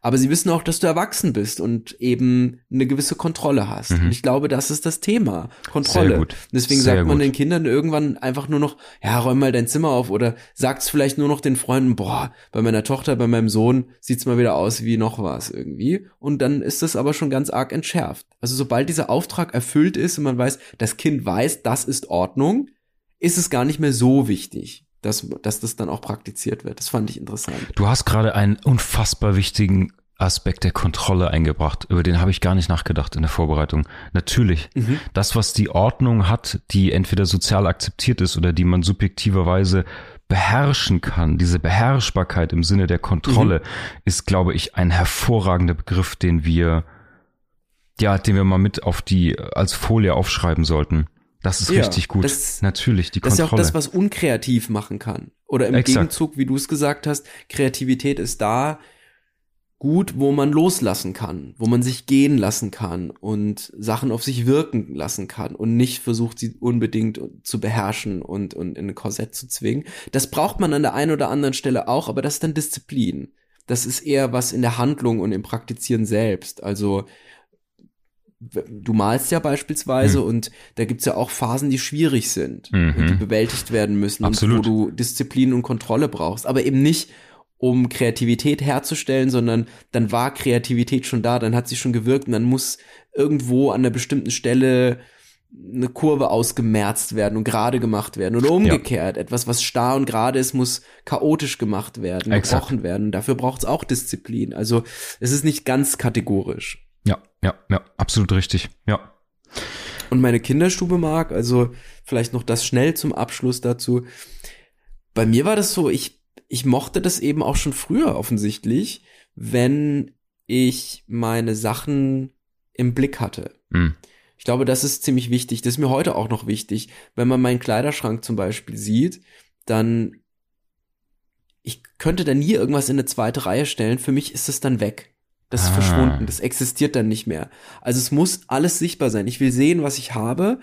Aber sie wissen auch, dass du erwachsen bist und eben eine gewisse Kontrolle hast. Mhm. Und ich glaube, das ist das Thema. Kontrolle. Deswegen Sehr sagt man gut. den Kindern irgendwann einfach nur noch, ja, räum mal dein Zimmer auf oder sagt es vielleicht nur noch den Freunden, boah, bei meiner Tochter, bei meinem Sohn sieht's mal wieder aus wie noch was irgendwie. Und dann ist das aber schon ganz arg entschärft. Also sobald dieser Auftrag erfüllt ist und man weiß, das Kind weiß, das ist Ordnung, ist es gar nicht mehr so wichtig dass, dass das dann auch praktiziert wird. Das fand ich interessant. Du hast gerade einen unfassbar wichtigen Aspekt der Kontrolle eingebracht. Über den habe ich gar nicht nachgedacht in der Vorbereitung. Natürlich, mhm. das, was die Ordnung hat, die entweder sozial akzeptiert ist oder die man subjektiverweise beherrschen kann, diese Beherrschbarkeit im Sinne der Kontrolle, mhm. ist, glaube ich, ein hervorragender Begriff, den wir, ja, den wir mal mit auf die, als Folie aufschreiben sollten. Das ist ja, richtig gut. Das, Natürlich, die das Kontrolle. Das ist ja auch das, was unkreativ machen kann. Oder im Exakt. Gegenzug, wie du es gesagt hast, Kreativität ist da gut, wo man loslassen kann, wo man sich gehen lassen kann und Sachen auf sich wirken lassen kann und nicht versucht, sie unbedingt zu beherrschen und, und in ein Korsett zu zwingen. Das braucht man an der einen oder anderen Stelle auch, aber das ist dann Disziplin. Das ist eher was in der Handlung und im Praktizieren selbst. Also du malst ja beispielsweise mhm. und da gibt's ja auch Phasen, die schwierig sind mhm. und die bewältigt werden müssen Absolut. und wo du Disziplin und Kontrolle brauchst. Aber eben nicht, um Kreativität herzustellen, sondern dann war Kreativität schon da, dann hat sie schon gewirkt und dann muss irgendwo an einer bestimmten Stelle eine Kurve ausgemerzt werden und gerade gemacht werden oder umgekehrt. Ja. Etwas, was starr und gerade ist, muss chaotisch gemacht werden, gebrochen werden. Dafür braucht's auch Disziplin. Also es ist nicht ganz kategorisch. Ja, ja, ja, absolut richtig. Ja. Und meine Kinderstube mag, also vielleicht noch das schnell zum Abschluss dazu. Bei mir war das so, ich, ich mochte das eben auch schon früher offensichtlich, wenn ich meine Sachen im Blick hatte. Mhm. Ich glaube, das ist ziemlich wichtig. Das ist mir heute auch noch wichtig. Wenn man meinen Kleiderschrank zum Beispiel sieht, dann ich könnte da nie irgendwas in eine zweite Reihe stellen. Für mich ist es dann weg. Das ist Ah. verschwunden. Das existiert dann nicht mehr. Also es muss alles sichtbar sein. Ich will sehen, was ich habe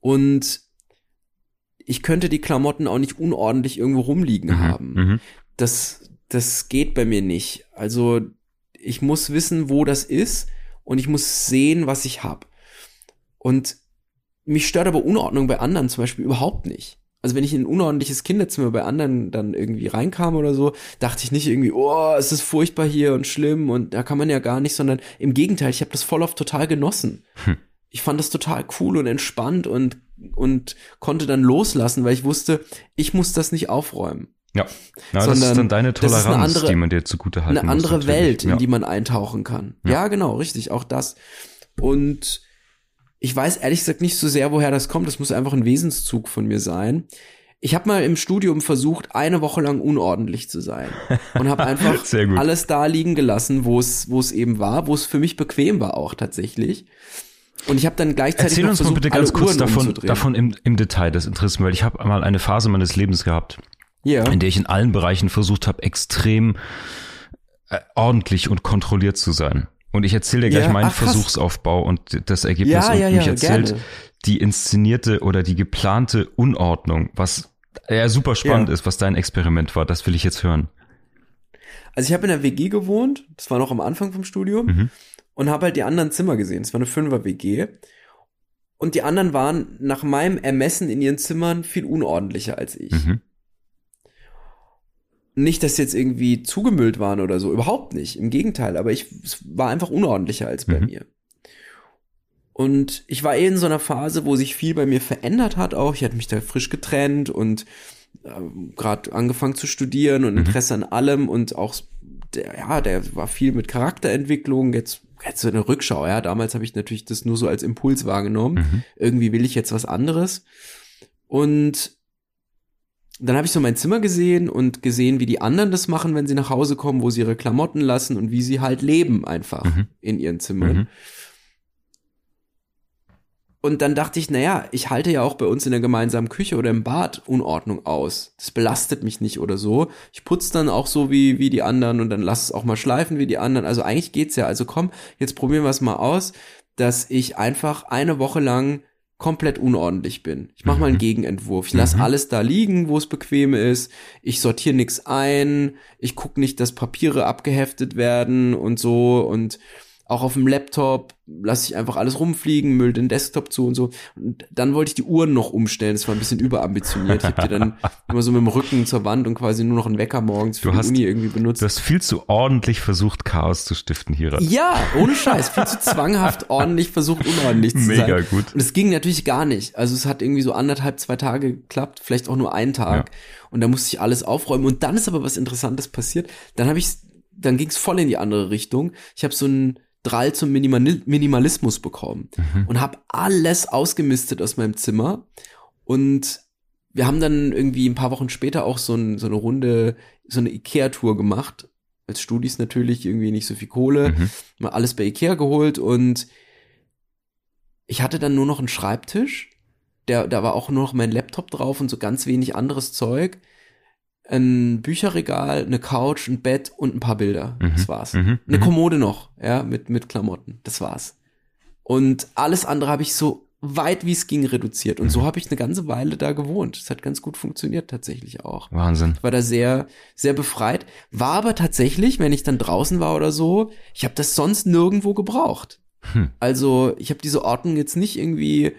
und ich könnte die Klamotten auch nicht unordentlich irgendwo rumliegen Mhm, haben. mhm. Das, das geht bei mir nicht. Also ich muss wissen, wo das ist und ich muss sehen, was ich habe. Und mich stört aber Unordnung bei anderen zum Beispiel überhaupt nicht. Also wenn ich in ein unordentliches Kinderzimmer bei anderen dann irgendwie reinkam oder so, dachte ich nicht irgendwie, oh, es ist furchtbar hier und schlimm und da kann man ja gar nicht, sondern im Gegenteil, ich habe das voll oft total genossen. Hm. Ich fand das total cool und entspannt und und konnte dann loslassen, weil ich wusste, ich muss das nicht aufräumen. Ja, ja das ist Sondern dann deine Toleranz, andere- die man dir zugute halten eine muss, andere natürlich. Welt, in ja. die man eintauchen kann. Ja. genau, richtig, auch das. Und ich weiß ehrlich gesagt nicht so sehr, woher das kommt. Das muss einfach ein Wesenszug von mir sein. Ich habe mal im Studium versucht, eine Woche lang unordentlich zu sein und habe einfach alles da liegen gelassen, wo es wo es eben war, wo es für mich bequem war auch tatsächlich. Und ich habe dann gleichzeitig Erzähl noch uns mal versucht, bitte ganz kurz Uhren davon, davon im, im Detail, das interessiert mich, weil ich habe mal eine Phase meines Lebens gehabt, Ja. in der ich in allen Bereichen versucht habe, extrem äh, ordentlich und kontrolliert zu sein. Und ich erzähle dir gleich Ja, meinen ach. Versuchsaufbau und das Ergebnis Ja, und ja, mich erzählt gerne. die inszenierte oder die geplante Unordnung, was ja super spannend ist, was dein Experiment war. Das will ich jetzt hören. Also ich habe in der WG gewohnt, das war noch am Anfang vom Studium, Mhm. und habe halt die anderen Zimmer gesehen. Es war eine Fünfer-WG. Und die anderen waren nach meinem Ermessen in ihren Zimmern viel unordentlicher als ich. Mhm. Nicht, dass sie jetzt irgendwie zugemüllt waren oder so, überhaupt nicht. Im Gegenteil, aber ich es war einfach unordentlicher als bei Mhm. mir. Und ich war eh in so einer Phase, wo sich viel bei mir verändert hat auch. Ich hatte mich da frisch getrennt und ähm, gerade angefangen zu studieren und Mhm. Interesse an allem und auch der, ja, der war viel mit Charakterentwicklung. Jetzt jetzt so eine Rückschau, ja. Damals habe ich natürlich das nur so als Impuls wahrgenommen. Mhm. Irgendwie will ich jetzt was anderes. Und dann habe ich so mein Zimmer gesehen und gesehen, wie die anderen das machen, wenn sie nach Hause kommen, wo sie ihre Klamotten lassen und wie sie halt leben einfach Mhm. in ihren Zimmern. Mhm. Und dann dachte ich, naja, ich halte ja auch bei uns in der gemeinsamen Küche oder im Bad Unordnung aus. Das belastet mich nicht oder so. Ich putze dann auch so wie, wie die anderen und dann lass es auch mal schleifen wie die anderen. Also eigentlich geht's ja. Also komm, jetzt probieren wir es mal aus, dass ich einfach eine Woche lang komplett unordentlich bin. Ich mache mal einen Mhm. Gegenentwurf. Ich lasse Mhm. alles da liegen, wo es bequem ist. Ich sortiere nichts ein. Ich gucke nicht, dass Papiere abgeheftet werden und so. Und auch auf dem Laptop lasse ich einfach alles rumfliegen, müll den Desktop zu und so. Und dann wollte ich die Uhren noch umstellen. Das war ein bisschen überambitioniert. Ich habe die dann immer so mit dem Rücken zur Wand und quasi nur noch einen Wecker morgens für Du die hast- Uni irgendwie benutzt. Du hast viel zu ordentlich versucht, Chaos zu stiften hier. Ja, ohne Scheiß. Viel zu zwanghaft ordentlich versucht, unordentlich zu sein. Mega gut. Und es ging natürlich gar nicht. Also es hat irgendwie so anderthalb, zwei Tage geklappt, vielleicht auch nur einen Tag. Und da musste ich alles aufräumen. Und dann ist aber was Interessantes passiert. Dann habe ich, dann ging es voll in die andere Richtung. Ich habe so einen Drall zum Minimali Minimalismus bekommen Mhm. und habe alles ausgemistet aus meinem Zimmer. Und wir haben dann irgendwie ein paar Wochen später auch so, ein, so eine Runde, so eine Ikea-Tour gemacht. Als Studis natürlich irgendwie nicht so viel Kohle. Mhm. Mal alles bei Ikea geholt und ich hatte dann nur noch einen Schreibtisch. Der, da war auch nur noch mein Laptop drauf und so ganz wenig anderes Zeug. Ein Bücherregal, eine Couch, ein Bett und ein paar Bilder. Mhm. Das war's. Mhm. Eine Mhm. Kommode noch, ja, mit, mit Klamotten. Das war's. Und alles andere habe ich so weit wie es ging reduziert. Und so Mhm. habe ich eine ganze Weile da gewohnt. Das hat ganz gut funktioniert tatsächlich auch Wahnsinn. war da sehr, sehr befreit. War aber tatsächlich, wenn ich dann draußen war oder so, ich habe das sonst nirgendwo gebraucht. Hm. Also ich habe diese Ordnung jetzt nicht irgendwie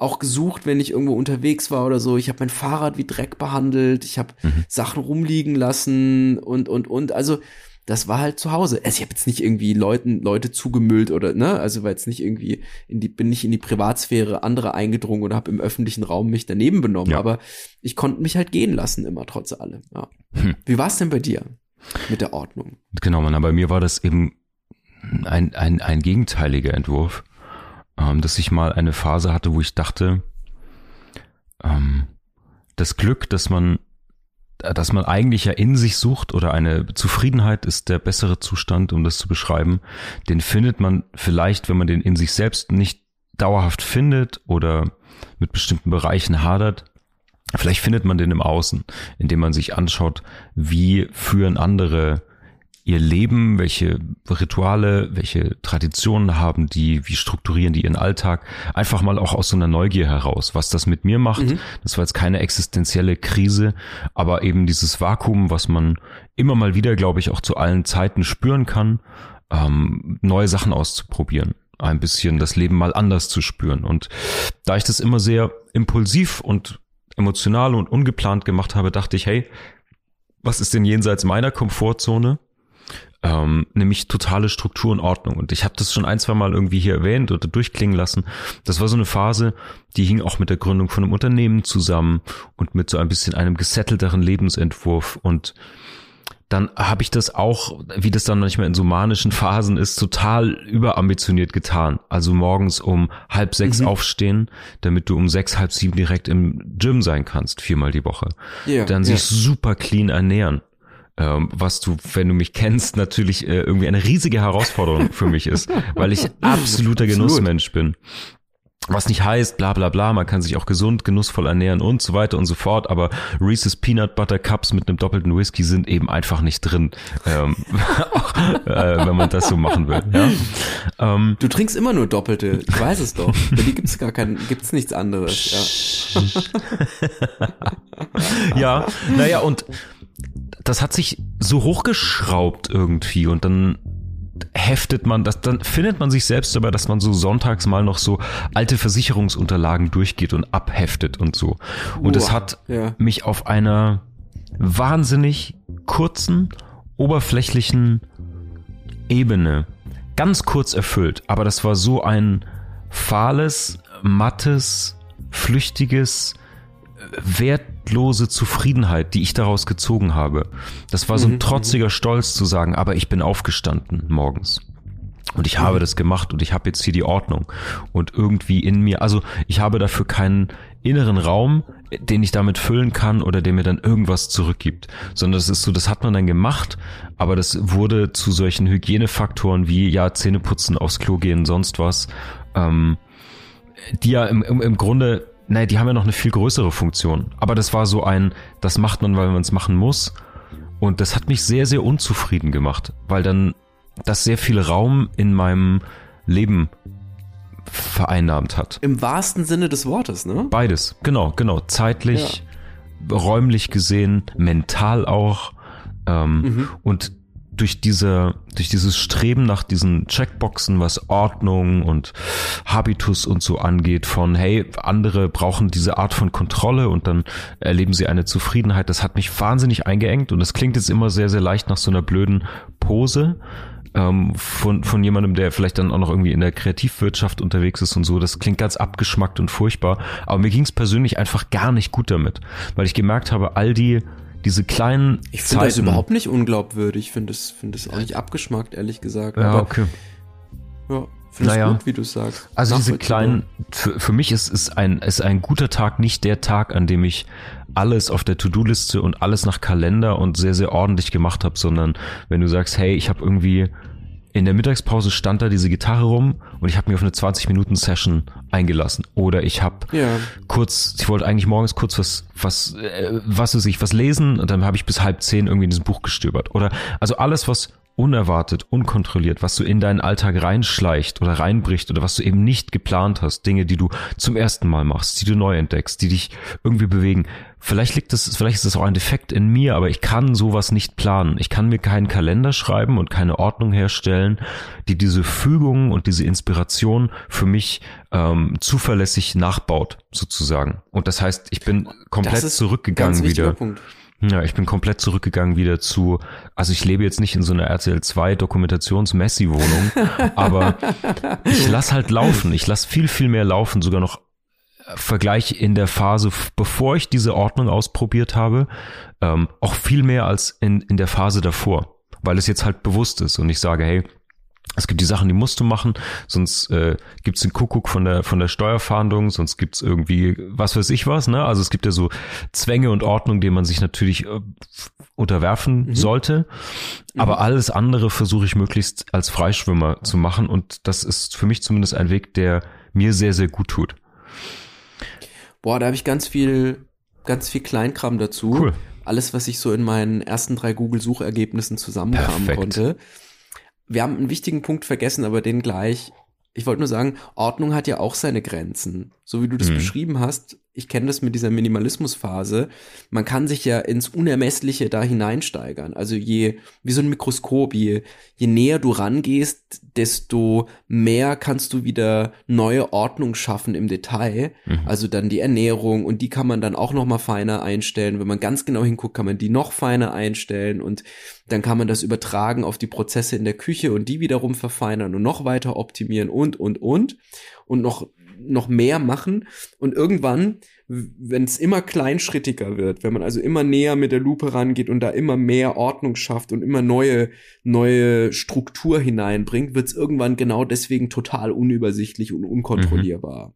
auch gesucht, wenn ich irgendwo unterwegs war oder so. Ich habe mein Fahrrad wie Dreck behandelt. Ich habe Mhm. Sachen rumliegen lassen und, und, und. Also das war halt zu Hause. Also ich habe jetzt nicht irgendwie Leuten, Leute zugemüllt oder, ne? Also war jetzt nicht irgendwie in die, bin nicht in die Privatsphäre anderer eingedrungen oder habe im öffentlichen Raum mich daneben benommen. Ja. Aber ich konnte mich halt gehen lassen immer, trotz allem. Ja. Hm. Wie war es denn bei dir mit der Ordnung? Genau, Mann, bei mir war das eben ein, ein, ein gegenteiliger Entwurf, ähm, dass ich mal eine Phase hatte, wo ich dachte, ähm, das Glück, dass man, äh, dass man eigentlich ja in sich sucht oder eine Zufriedenheit ist der bessere Zustand, um das zu beschreiben, den findet man vielleicht, wenn man den in sich selbst nicht dauerhaft findet oder mit bestimmten Bereichen hadert, vielleicht findet man den im Außen, indem man sich anschaut, wie führen andere ihr Leben, welche Rituale, welche Traditionen haben die, wie strukturieren die ihren Alltag, einfach mal auch aus so einer Neugier heraus, was das mit mir macht. Mhm. Das war jetzt keine existenzielle Krise, aber eben dieses Vakuum, was man immer mal wieder, glaube ich, auch zu allen Zeiten spüren kann, ähm, neue Sachen auszuprobieren ein bisschen das Leben mal anders zu spüren. Und da ich das immer sehr impulsiv und emotional und ungeplant gemacht habe, dachte ich, hey, was ist denn jenseits meiner Komfortzone? Ähm, nämlich totale Struktur und Ordnung. Und ich habe das schon ein, zwei Mal irgendwie hier erwähnt oder durchklingen lassen. Das war so eine Phase, die hing auch mit der Gründung von einem Unternehmen zusammen und mit so ein bisschen einem gesettelteren Lebensentwurf. Und dann habe ich das auch, wie das dann manchmal in so manischen Phasen ist, total überambitioniert getan. Also morgens um halb sechs mhm. aufstehen, damit du um sechs, halb sieben direkt im Gym sein kannst, viermal die Woche. Yeah, dann sich yeah. super clean ernähren was du, wenn du mich kennst, natürlich äh, irgendwie eine riesige Herausforderung für mich ist, weil ich absoluter Genussmensch bin. Was nicht heißt, bla bla bla, man kann sich auch gesund, genussvoll ernähren und so weiter und so fort, aber Reese's Peanut Butter Cups mit einem doppelten Whisky sind eben einfach nicht drin, ähm, äh, wenn man das so machen will. Ja? Ähm, du trinkst immer nur doppelte, ich weiß es doch. Für die gibt's gar kein, gibt's nichts anderes. Ja, ja naja, und das hat sich so hochgeschraubt irgendwie und dann heftet man das, dann findet man sich selbst dabei, dass man so sonntags mal noch so alte Versicherungsunterlagen durchgeht und abheftet und so. Und es hat ja. mich auf einer wahnsinnig kurzen, oberflächlichen Ebene ganz kurz erfüllt. Aber das war so ein fahles, mattes, flüchtiges, wertlose Zufriedenheit, die ich daraus gezogen habe. Das war so ein mhm, trotziger mhm. Stolz zu sagen, aber ich bin aufgestanden morgens. Und ich habe mhm. das gemacht und ich habe jetzt hier die Ordnung. Und irgendwie in mir, also ich habe dafür keinen inneren Raum, den ich damit füllen kann oder der mir dann irgendwas zurückgibt. Sondern das ist so, das hat man dann gemacht, aber das wurde zu solchen Hygienefaktoren wie, ja, Zähne putzen, aufs Klo gehen, sonst was, ähm, die ja im, im, im Grunde Nein, die haben ja noch eine viel größere Funktion. Aber das war so ein, das macht man, weil man es machen muss. Und das hat mich sehr, sehr unzufrieden gemacht, weil dann das sehr viel Raum in meinem Leben vereinnahmt hat. Im wahrsten Sinne des Wortes, ne? Beides, genau, genau. Zeitlich, ja. räumlich gesehen, mental auch. Ähm, mhm. Und durch diese, durch dieses Streben nach diesen Checkboxen, was Ordnung und Habitus und so angeht, von hey, andere brauchen diese Art von Kontrolle und dann erleben sie eine Zufriedenheit, das hat mich wahnsinnig eingeengt und das klingt jetzt immer sehr, sehr leicht nach so einer blöden Pose ähm, von, von jemandem, der vielleicht dann auch noch irgendwie in der Kreativwirtschaft unterwegs ist und so. Das klingt ganz abgeschmackt und furchtbar. Aber mir ging es persönlich einfach gar nicht gut damit, weil ich gemerkt habe, all die diese kleinen Ich finde das überhaupt nicht unglaubwürdig. Ich finde es finde es auch nicht abgeschmackt, ehrlich gesagt. Ja, Aber, okay. Ja, finde naja. gut, wie du sagst. Also diese kleinen, für, für mich ist, ist, ein, ist ein guter Tag nicht der Tag, an dem ich alles auf der To-Do-Liste und alles nach Kalender und sehr, sehr ordentlich gemacht habe, sondern wenn du sagst, hey, ich habe irgendwie in der Mittagspause stand da diese Gitarre rum und ich habe mir auf eine 20 Minuten Session eingelassen oder ich habe ja. kurz ich wollte eigentlich morgens kurz was was äh, was weiß ich was lesen und dann habe ich bis halb zehn irgendwie in diesem Buch gestöbert oder also alles was unerwartet, unkontrolliert, was so in deinen Alltag reinschleicht oder reinbricht oder was du eben nicht geplant hast, Dinge, die du zum ersten Mal machst, die du neu entdeckst, die dich irgendwie bewegen. Vielleicht liegt das, vielleicht ist das auch ein Defekt in mir, aber ich kann sowas nicht planen. Ich kann mir keinen Kalender schreiben und keine Ordnung herstellen, die diese Fügung und diese Inspiration für mich ähm, zuverlässig nachbaut, sozusagen. Und das heißt, ich bin komplett zurückgegangen wieder. Punkt ja, ich bin komplett zurückgegangen wieder zu, also ich lebe jetzt nicht in so einer RTL 2 Dokumentations-Messi-Wohnung, aber ich lass halt laufen. Ich lass viel, viel mehr laufen, sogar noch Vergleich in der Phase, bevor ich diese Ordnung ausprobiert habe, ähm, auch viel mehr als in, in der Phase davor, weil es jetzt halt bewusst ist und ich sage, hey, es gibt die Sachen, die musst du machen, sonst äh, gibt es den Kuckuck von der von der Steuerfahndung, sonst gibt es irgendwie was weiß ich was. Ne? Also es gibt ja so Zwänge und Ordnung, denen man sich natürlich äh, unterwerfen mhm. sollte. Aber mhm. alles andere versuche ich möglichst als Freischwimmer zu machen und das ist für mich zumindest ein Weg, der mir sehr, sehr gut tut. Boah, da habe ich ganz viel, ganz viel Kleinkram dazu. Cool. Alles, was ich so in meinen ersten drei Google-Suchergebnissen zusammenkramen Perfekt. konnte. Wir haben einen wichtigen Punkt vergessen, aber den gleich. Ich wollte nur sagen, Ordnung hat ja auch seine Grenzen. So wie du das Mhm. beschrieben hast, ich kenne das mit dieser Minimalismusphase. Man kann sich ja ins Unermessliche da hineinsteigern. Also je, wie so ein Mikroskop, je, je näher du rangehst, desto mehr kannst du wieder neue Ordnung schaffen im Detail. Mhm. Also dann die Ernährung und die kann man dann auch noch mal feiner einstellen. Wenn man ganz genau hinguckt, kann man die noch feiner einstellen und dann kann man das übertragen auf die Prozesse in der Küche und die wiederum verfeinern und noch weiter optimieren und, und, und und noch, noch mehr machen und irgendwann, wenn es immer kleinschrittiger wird, wenn man also immer näher mit der Lupe rangeht und da immer mehr Ordnung schafft und immer neue, neue Struktur hineinbringt, wird es irgendwann genau deswegen total unübersichtlich und unkontrollierbar.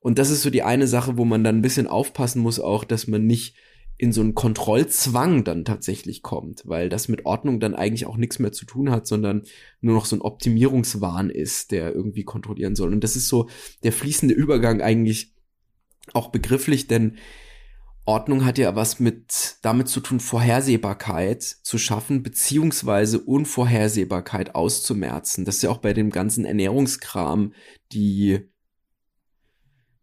Und das ist so die eine Sache, wo man dann ein bisschen aufpassen muss auch, dass man nicht in so einen Kontrollzwang dann tatsächlich kommt, weil das mit Ordnung dann eigentlich auch nichts mehr zu tun hat, sondern nur noch so ein Optimierungswahn ist, der irgendwie kontrollieren soll. Und das ist so der fließende Übergang eigentlich auch begrifflich, denn Ordnung hat ja was mit damit zu tun, Vorhersehbarkeit zu schaffen, beziehungsweise Unvorhersehbarkeit auszumerzen. Das ist ja auch bei dem ganzen Ernährungskram die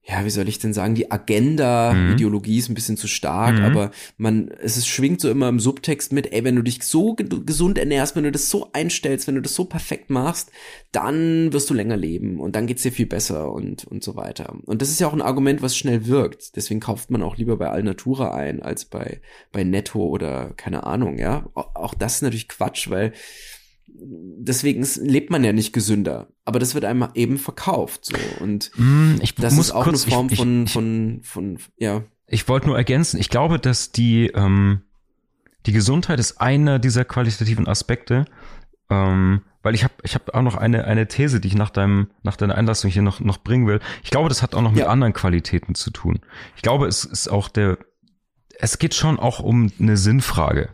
ja, wie soll ich denn sagen, die Agenda-Ideologie ist ein bisschen zu stark, Mhm. aber man, es ist, schwingt so immer im Subtext mit, ey, wenn du dich so ge gesund ernährst, wenn du das so einstellst, wenn du das so perfekt machst, dann wirst du länger leben und dann geht's dir viel besser und, und so weiter. Und das ist ja auch ein Argument, was schnell wirkt. Deswegen kauft man auch lieber bei Alnatura ein, als bei, bei Netto oder keine Ahnung, ja. Auch das ist natürlich Quatsch, weil deswegen lebt man ja nicht gesünder. Aber das wird einem eben verkauft, so. Und Mm, Ich das muss ist auch kurz, eine Form ich, von, ich, von, von, ja. Ich wollte nur ergänzen, ich glaube, dass die, ähm, die Gesundheit ist einer dieser qualitativen Aspekte, ähm, weil ich habe ich hab auch noch eine, eine These, die ich nach, deinem, nach deiner Einlassung hier noch, noch bringen will. Ich glaube, das hat auch noch mit Ja. anderen Qualitäten zu tun. Ich glaube, es ist auch der, es geht schon auch um eine Sinnfrage.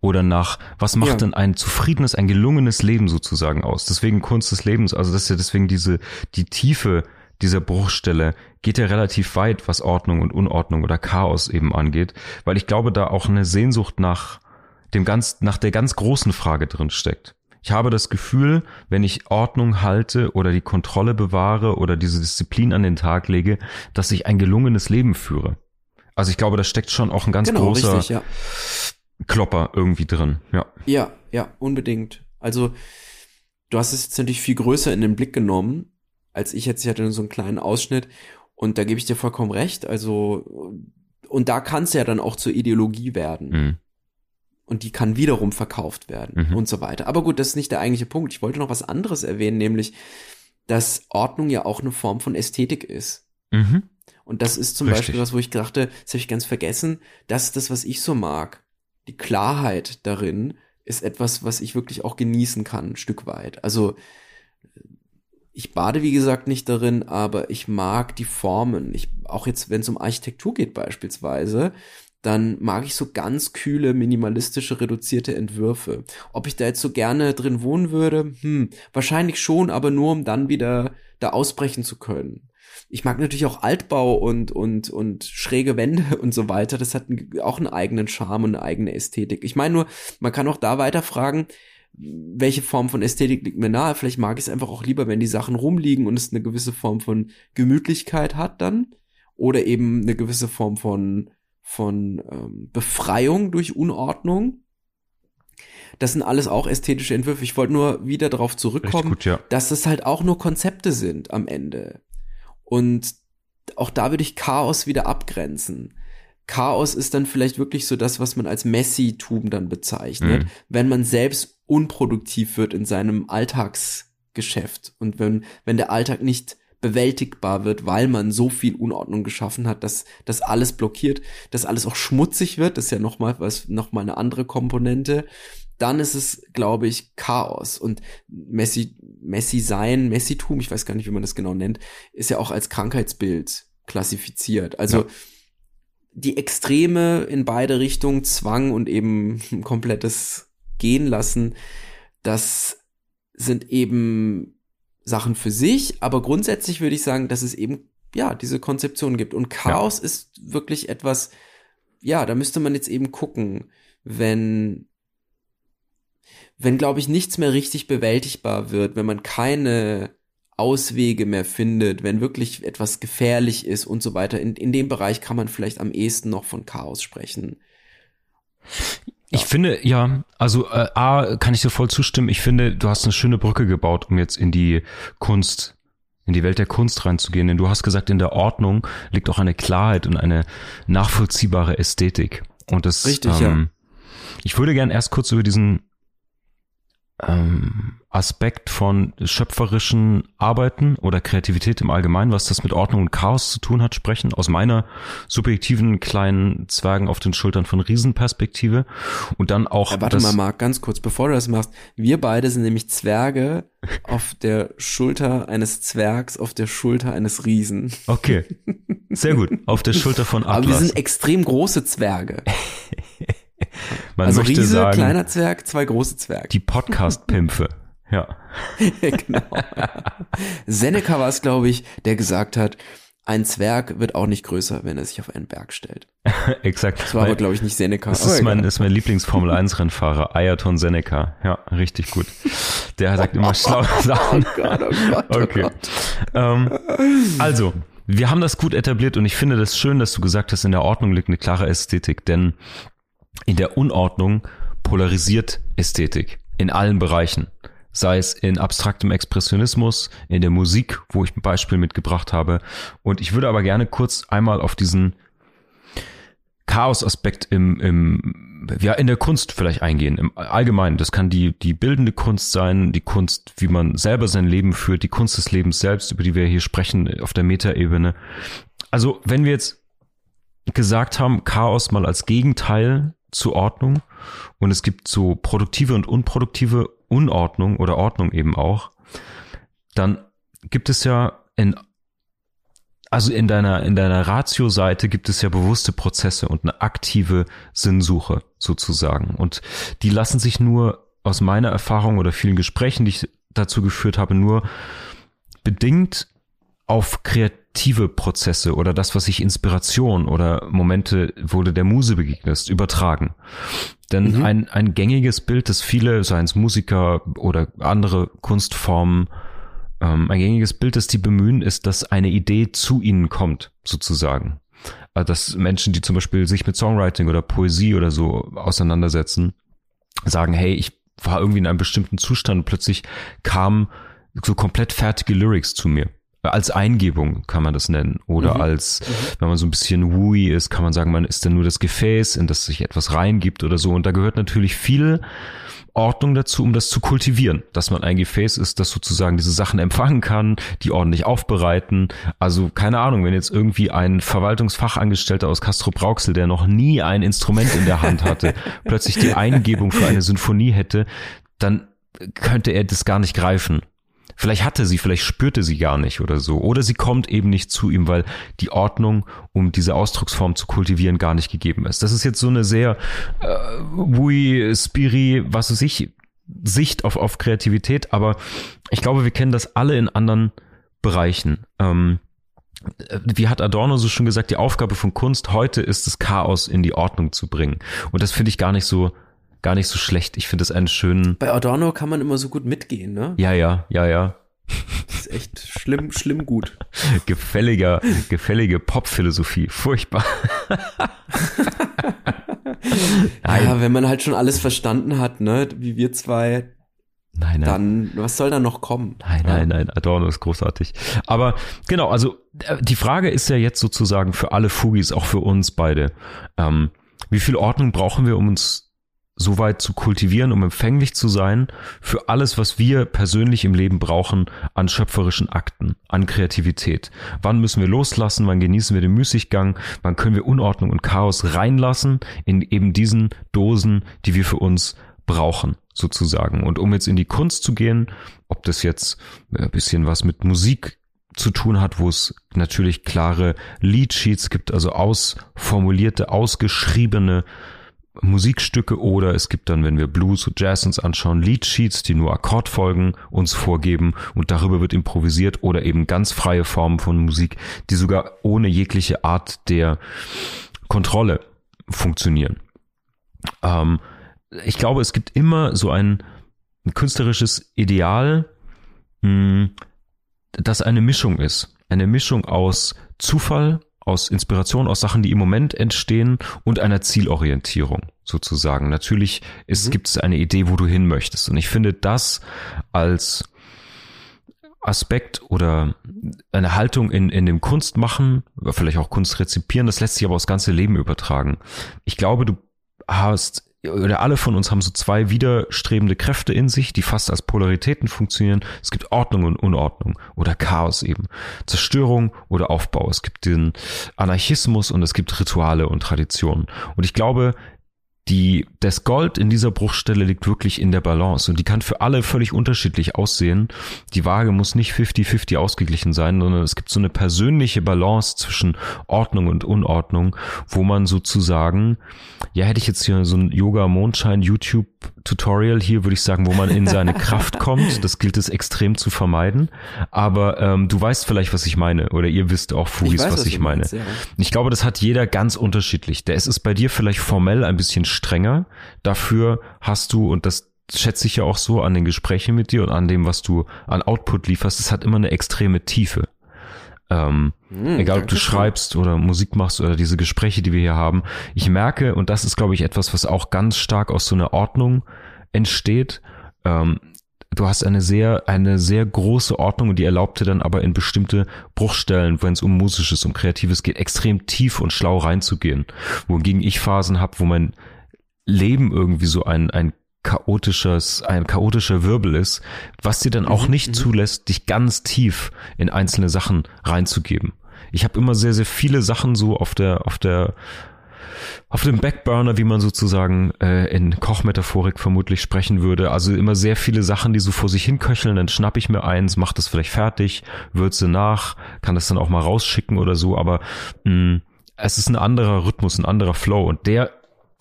Oder nach, was macht Ja. denn ein zufriedenes, ein gelungenes Leben sozusagen aus? Deswegen Kunst des Lebens, also das ist ja deswegen diese, die Tiefe dieser Bruchstelle geht ja relativ weit, was Ordnung und Unordnung oder Chaos eben angeht, weil ich glaube, da auch eine Sehnsucht nach dem ganz, nach der ganz großen Frage drin steckt. Ich habe das Gefühl, wenn ich Ordnung halte oder die Kontrolle bewahre oder diese Disziplin an den Tag lege, dass ich ein gelungenes Leben führe. Also ich glaube, da steckt schon auch ein ganz genau, großer richtig, ja. Klopper irgendwie drin. Ja. Ja, ja, unbedingt. Also, du hast es jetzt natürlich viel größer in den Blick genommen, als ich jetzt. Ich hatte nur so einen kleinen Ausschnitt. Und da gebe ich dir vollkommen recht. Also, und da kann es ja dann auch zur Ideologie werden. Mhm. Und die kann wiederum verkauft werden Mhm. und so weiter. Aber gut, das ist nicht der eigentliche Punkt. Ich wollte noch was anderes erwähnen, nämlich, dass Ordnung ja auch eine Form von Ästhetik ist. Mhm. Und das ist zum Richtig. Beispiel was, wo ich dachte, das habe ich ganz vergessen, das ist das, was ich so mag. Die Klarheit darin ist etwas, was ich wirklich auch genießen kann, ein Stück weit. Also ich bade, wie gesagt, nicht darin, aber ich mag die Formen. Ich, auch jetzt, wenn es um Architektur geht beispielsweise, dann mag ich so ganz kühle, minimalistische, reduzierte Entwürfe. Ob ich da jetzt so gerne drin wohnen würde, hm, wahrscheinlich schon, aber nur um dann wieder da ausbrechen zu können. Ich mag natürlich auch Altbau und, und, und schräge Wände und so weiter. Das hat auch einen eigenen Charme und eine eigene Ästhetik. Ich meine nur, man kann auch da weiter fragen, welche Form von Ästhetik liegt mir nahe. Vielleicht mag ich es einfach auch lieber, wenn die Sachen rumliegen und es eine gewisse Form von Gemütlichkeit hat dann. Oder eben eine gewisse Form von, von ähm, Befreiung durch Unordnung. Das sind alles auch ästhetische Entwürfe. Ich wollte nur wieder darauf zurückkommen, gut, ja. dass es halt auch nur Konzepte sind am Ende. Und auch da würde ich Chaos wieder abgrenzen. Chaos ist dann vielleicht wirklich so das, was man als Messitum dann bezeichnet, Mhm. wenn man selbst unproduktiv wird in seinem Alltagsgeschäft und wenn, wenn der Alltag nicht bewältigbar wird, weil man so viel Unordnung geschaffen hat, dass das alles blockiert, dass alles auch schmutzig wird, das ist ja nochmal was, nochmal eine andere Komponente, dann ist es, glaube ich, Chaos. Und Messi, Messi sein, Messitum, ich weiß gar nicht, wie man das genau nennt, ist ja auch als Krankheitsbild klassifiziert. Also Ja. die Extreme in beide Richtungen, Zwang und eben komplettes Gehen lassen, das sind eben Sachen für sich, aber grundsätzlich würde ich sagen, dass es eben ja diese Konzeption gibt. Und Chaos ja. ist wirklich etwas, ja, da müsste man jetzt eben gucken, wenn wenn, glaube ich, nichts mehr richtig bewältigbar wird, wenn man keine Auswege mehr findet, wenn wirklich etwas gefährlich ist und so weiter. In, in dem Bereich kann man vielleicht am ehesten noch von Chaos sprechen. Ich finde, ja, also äh, A, kann ich dir voll zustimmen. Ich finde, du hast eine schöne Brücke gebaut, um jetzt in die Kunst, in die Welt der Kunst reinzugehen. Denn du hast gesagt, in der Ordnung liegt auch eine Klarheit und eine nachvollziehbare Ästhetik. Und das, Richtig, ähm, ja. Ich würde gern erst kurz über diesen ähm, Aspekt von schöpferischen Arbeiten oder Kreativität im Allgemeinen, was das mit Ordnung und Chaos zu tun hat, sprechen. Aus meiner subjektiven kleinen Zwergen auf den Schultern von Riesenperspektive. Und dann auch. Ja, warte mal, Marc, ganz kurz, bevor du das machst. Wir beide sind nämlich Zwerge auf der Schulter eines Zwergs, auf der Schulter eines Riesen. Okay. Sehr gut. Auf der Schulter von Atlas. Aber wir sind extrem große Zwerge. Man also möchte Riese, sagen, kleiner Zwerg, zwei große Zwerge. die Podcast-Pimpfe. Ja. genau. Seneca war es, glaube ich, der gesagt hat, ein Zwerg wird auch nicht größer, wenn er sich auf einen Berg stellt. Exakt. Das war aber, glaube ich, nicht Seneca. Das ist mein, ist mein Lieblings-Formel 1-Rennfahrer, Ayrton Seneca. Ja, richtig gut. Der sagt immer schlaue Sachen. Oh Gott, oh Gott, oh Okay. Gott. Ähm, also, wir haben das gut etabliert und ich finde das schön, dass du gesagt hast, in der Ordnung liegt eine klare Ästhetik, denn in der Unordnung polarisiert Ästhetik in allen Bereichen. Sei es in abstraktem Expressionismus, in der Musik, wo ich ein Beispiel mitgebracht habe. Und ich würde aber gerne kurz einmal auf diesen Chaos-Aspekt im, im, ja, in der Kunst vielleicht eingehen. Im Allgemeinen. Das kann die, die bildende Kunst sein, die Kunst, wie man selber sein Leben führt, die Kunst des Lebens selbst, über die wir hier sprechen, auf der Metaebene. Also, wenn wir jetzt gesagt haben, Chaos mal als Gegenteil zur Ordnung. Und es gibt so produktive und unproduktive Unordnung oder Ordnung eben auch, dann gibt es ja in also in deiner in deiner Ratio-Seite gibt es ja bewusste Prozesse und eine aktive Sinnsuche sozusagen. Und die lassen sich nur aus meiner Erfahrung oder vielen Gesprächen, die ich dazu geführt habe, nur bedingt auf kreative Prozesse oder das, was sich Inspiration oder Momente, wo du der Muse begegnest, übertragen. Denn Mhm. ein, ein gängiges Bild, das viele, seien es Musiker oder andere Kunstformen, ähm, ein gängiges Bild, das die bemühen, ist, dass eine Idee zu ihnen kommt, sozusagen. Also, dass Menschen, die zum Beispiel sich mit Songwriting oder Poesie oder so auseinandersetzen, sagen, hey, ich war irgendwie in einem bestimmten Zustand und plötzlich kamen so komplett fertige Lyrics zu mir. Als Eingebung kann man das nennen. Oder Mhm. als, wenn man so ein bisschen wooey ist, kann man sagen, man ist dann nur das Gefäß, in das sich etwas reingibt oder so. Und da gehört natürlich viel Ordnung dazu, um das zu kultivieren. Dass man ein Gefäß ist, das sozusagen diese Sachen empfangen kann, die ordentlich aufbereiten. Also keine Ahnung, wenn jetzt irgendwie ein Verwaltungsfachangestellter aus Castro Brauxel, der noch nie ein Instrument in der Hand hatte, plötzlich die Eingebung für eine Sinfonie hätte, dann könnte er das gar nicht greifen. Vielleicht hatte sie, vielleicht spürte sie gar nicht oder so. Oder sie kommt eben nicht zu ihm, weil die Ordnung, um diese Ausdrucksform zu kultivieren, gar nicht gegeben ist. Das ist jetzt so eine sehr äh, wui, spiri, was weiß ich, Sicht auf, auf Kreativität, aber ich glaube, wir kennen das alle in anderen Bereichen. Ähm, wie hat Adorno so schon gesagt, die Aufgabe von Kunst heute ist es, Chaos in die Ordnung zu bringen. Und das finde ich gar nicht so, gar nicht so schlecht. Ich finde es einen schönen, Bei Adorno kann man immer so gut mitgehen, ne? ja, ja, ja, ja. Das ist echt schlimm, schlimm gut. gefälliger, gefällige Pop-Philosophie. Furchtbar. Ja, wenn man halt schon alles verstanden hat, ne, wie wir zwei, nein, nein. dann, was soll da noch kommen? Nein, nein, nein, Adorno ist großartig. Aber genau, also äh, die Frage ist ja jetzt sozusagen für alle Fugis, auch für uns beide, ähm, wie viel Ordnung brauchen wir, um uns so weit zu kultivieren, um empfänglich zu sein für alles, was wir persönlich im Leben brauchen an schöpferischen Akten, an Kreativität. Wann müssen wir loslassen? Wann genießen wir den Müßiggang? Wann können wir Unordnung und Chaos reinlassen in eben diesen Dosen, die wir für uns brauchen, sozusagen. Und um jetzt in die Kunst zu gehen, ob das jetzt ein bisschen was mit Musik zu tun hat, wo es natürlich klare Leadsheets gibt, also ausformulierte, ausgeschriebene Musikstücke oder es gibt dann, wenn wir Blues und Jazz uns anschauen, Leadsheets, die nur Akkordfolgen uns vorgeben und darüber wird improvisiert oder eben ganz freie Formen von Musik, die sogar ohne jegliche Art der Kontrolle funktionieren. Ähm, ich glaube, es gibt immer so ein, ein künstlerisches Ideal, mh, hm, das eine Mischung ist. Eine Mischung aus Zufall, aus Inspiration, aus Sachen, die im Moment entstehen und einer Zielorientierung sozusagen. Natürlich mhm. gibt es eine Idee, wo du hin möchtest. Und ich finde das als Aspekt oder eine Haltung in, in dem Kunstmachen, vielleicht auch Kunst rezipieren, das lässt sich aber aufs ganze Leben übertragen. Ich glaube, du hast oder alle von uns haben so zwei widerstrebende Kräfte in sich, die fast als Polaritäten funktionieren. Es gibt Ordnung und Unordnung oder Chaos eben. Zerstörung oder Aufbau. Es gibt den Anarchismus und es gibt Rituale und Traditionen. Und ich glaube, die, das Gold in dieser Bruchstelle liegt wirklich in der Balance und die kann für alle völlig unterschiedlich aussehen. Die Waage muss nicht 50-50 ausgeglichen sein, sondern es gibt so eine persönliche Balance zwischen Ordnung und Unordnung, wo man sozusagen, ja, hätte ich jetzt hier so ein Yoga Mondschein YouTube Tutorial hier, würde ich sagen, wo man in seine Kraft kommt. Das gilt es extrem zu vermeiden. Aber ähm, du weißt vielleicht, was ich meine, oder ihr wisst auch, Fugis, was, was ich meine. Meinst, ja. Ich glaube, das hat jeder ganz unterschiedlich. Der ist es bei dir vielleicht formell ein bisschen strenger. Dafür hast du, und das schätze ich ja auch so an den Gesprächen mit dir und an dem, was du an Output lieferst, es hat immer eine extreme Tiefe. Ähm, hm, egal, ob du schreibst oder Musik machst oder diese Gespräche, die wir hier haben. Ich merke, und das ist, glaube ich, etwas, was auch ganz stark aus so einer Ordnung entsteht. Ähm, du hast eine sehr, eine sehr große Ordnung und die erlaubte dann aber in bestimmte Bruchstellen, wenn es um Musisches, um Kreatives geht, extrem tief und schlau reinzugehen. Wohingegen ich Phasen habe, wo mein Leben irgendwie so ein, ein chaotisches, ein chaotischer Wirbel ist, was dir dann auch mhm, nicht mhm. zulässt, dich ganz tief in einzelne Sachen reinzugeben. Ich habe immer sehr, sehr viele Sachen so auf der, auf der, auf dem Backburner, wie man sozusagen äh, in Kochmetaphorik vermutlich sprechen würde. Also immer sehr viele Sachen, die so vor sich hinköcheln, dann schnapp ich mir eins, mach das vielleicht fertig, würze nach, kann das dann auch mal rausschicken oder so, aber mh, mm, es ist ein anderer Rhythmus, ein anderer Flow und der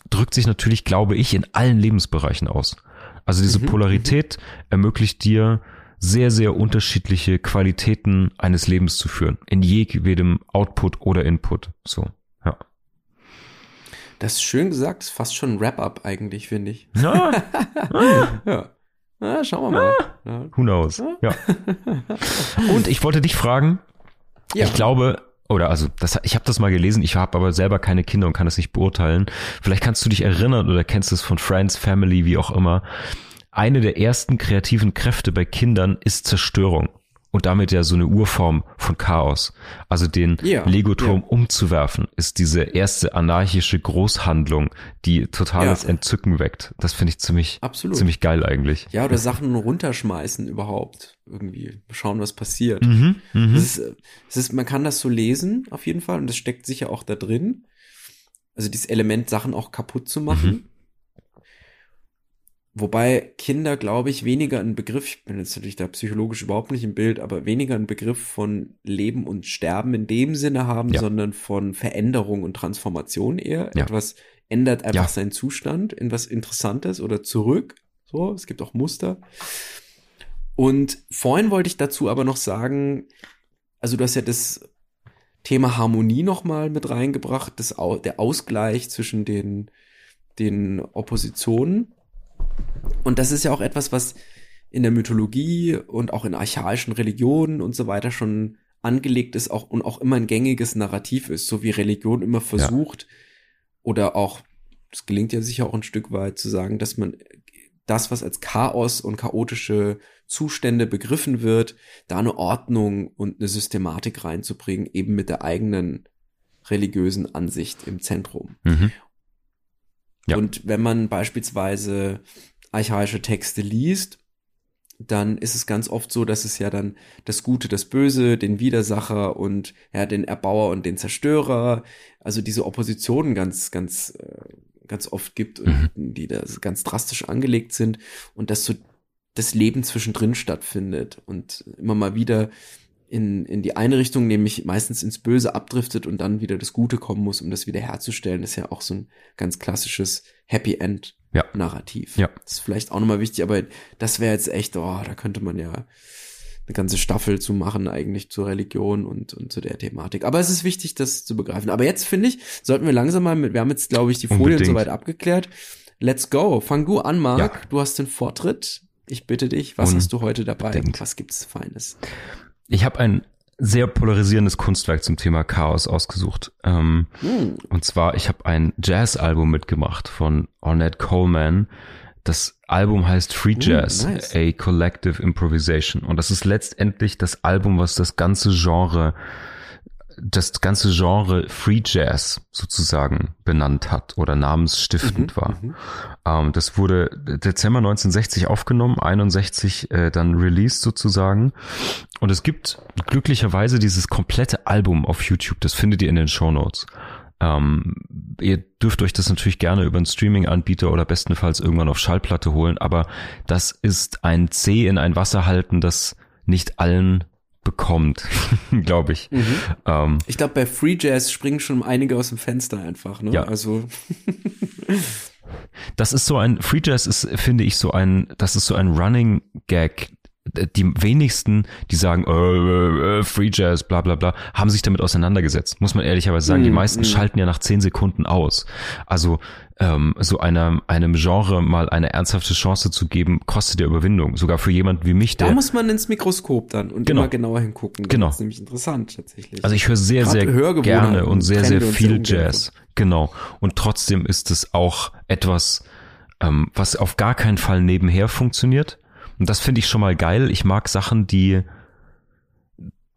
drückt sich natürlich, glaube ich, in allen Lebensbereichen aus. Also diese mhm. Polarität ermöglicht dir, sehr, sehr unterschiedliche Qualitäten eines Lebens zu führen. In jedem Output oder Input. So, ja. Das ist schön gesagt, ist fast schon ein Wrap-up eigentlich, finde ich. Ja. ja. ja. schauen wir mal. Ja. Who knows? Ja. Und ich wollte dich fragen, ich glaube, oder also das, ich habe das mal gelesen, ich habe aber selber keine Kinder und kann das nicht beurteilen. Vielleicht kannst du dich erinnern oder kennst es von Friends, Family, wie auch immer. Eine der ersten kreativen Kräfte bei Kindern ist Zerstörung und damit ja so eine Urform von Chaos. Also den ja, Legoturm umzuwerfen, ist diese erste anarchische Großhandlung, die totales ja. Entzücken weckt. Das finde ich ziemlich, Absolut. ziemlich geil eigentlich. Ja, oder Sachen runterschmeißen überhaupt. Irgendwie schauen, was passiert. Mhm, mhm. das ist, das ist, man kann das so lesen, auf jeden Fall, und das steckt sicher auch da drin. Also dieses Element, Sachen auch kaputt zu machen. Mhm. Wobei Kinder, glaube ich, weniger ein Begriff, ich bin jetzt natürlich da psychologisch überhaupt nicht im Bild, aber weniger ein Begriff von Leben und Sterben in dem Sinne haben, ja. sondern von Veränderung und Transformation eher. Ja. Etwas ändert einfach ja. seinen Zustand in was Interessantes oder zurück. So, es gibt auch Muster. Und vorhin wollte ich dazu aber noch sagen, also du hast ja das Thema Harmonie nochmal mit reingebracht, das, der Ausgleich zwischen den, den Oppositionen. Und das ist ja auch etwas, was in der Mythologie und auch in archaischen Religionen und so weiter schon angelegt ist auch und auch immer ein gängiges Narrativ ist, so wie Religion immer versucht ja. oder auch, es gelingt ja sicher auch ein Stück weit zu sagen, dass man das, was als Chaos und chaotische Zustände begriffen wird, da eine Ordnung und eine Systematik reinzubringen, eben mit der eigenen religiösen Ansicht im Zentrum. Mhm. Ja. Und wenn man beispielsweise archaische Texte liest, dann ist es ganz oft so, dass es ja dann das Gute, das Böse, den Widersacher und ja, den Erbauer und den Zerstörer, also diese Oppositionen ganz, ganz, äh, ganz oft gibt, mhm. die da ganz drastisch angelegt sind und dass so das Leben zwischendrin stattfindet und immer mal wieder in, in die eine Richtung, nämlich meistens ins Böse abdriftet und dann wieder das Gute kommen muss, um das wieder herzustellen. Ist ja auch so ein ganz klassisches Happy End Ja. Narrativ. Ja. Das ist vielleicht auch nochmal wichtig, aber das wäre jetzt echt, oh, da könnte man ja eine ganze Staffel zu machen, eigentlich zur Religion und, und zu der Thematik. Aber es ist wichtig, das zu begreifen. Aber jetzt finde ich, sollten wir langsam mal mit, wir haben jetzt, glaube ich, die Folien Unbedingt. soweit abgeklärt. Let's go. Fang du an, Marc. Ja. Du hast den Vortritt. Ich bitte dich, was hast du heute dabei? Unbedingt. Was gibt's Feines? Ich habe ein sehr polarisierendes Kunstwerk zum Thema Chaos ausgesucht. Ähm, Hm. Und zwar, ich habe ein Jazz-Album mitgemacht von Ornette Coleman. Das Album heißt Free Uh, Jazz, nice. a Collective Improvisation. Und das ist letztendlich das Album, was das ganze Genre, das ganze Genre Free Jazz sozusagen benannt hat oder namensstiftend war. Ähm, das wurde Dezember 1960 aufgenommen, 61 äh, dann released sozusagen. Und es gibt glücklicherweise dieses komplette Album auf YouTube. Das findet ihr in den Show Notes. Ähm, ihr dürft euch das natürlich gerne über einen Streaming-Anbieter oder bestenfalls irgendwann auf Schallplatte holen, aber das ist ein C in ein Wasser halten, das nicht allen bekommt, glaube ich. Ähm, Ich glaube, bei Free Jazz springen schon einige aus dem Fenster einfach, ne? Ja. Also, das ist so ein, Free Jazz ist, finde ich, so ein, das ist so ein Running Gag. Die wenigsten, die sagen, äh, äh, äh, Free Jazz, bla bla bla, haben sich damit auseinandergesetzt. Muss man ehrlicherweise sagen. die Mm, meisten mm. schalten ja nach zehn Sekunden aus. Also ähm, so einem, einem Genre mal eine ernsthafte Chance zu geben, kostet ja Überwindung. Sogar für jemanden wie mich, da der. muss man ins Mikroskop dann und Genau. immer genauer hingucken. Genau. wird's nämlich interessant tatsächlich. Also ich höre sehr, Gerade sehr gerne und sehr, sehr viel Jazz. Genau. Und trotzdem ist es auch etwas, ähm, was auf gar keinen Fall nebenher funktioniert. Und das finde ich schon mal geil. Ich mag Sachen, die,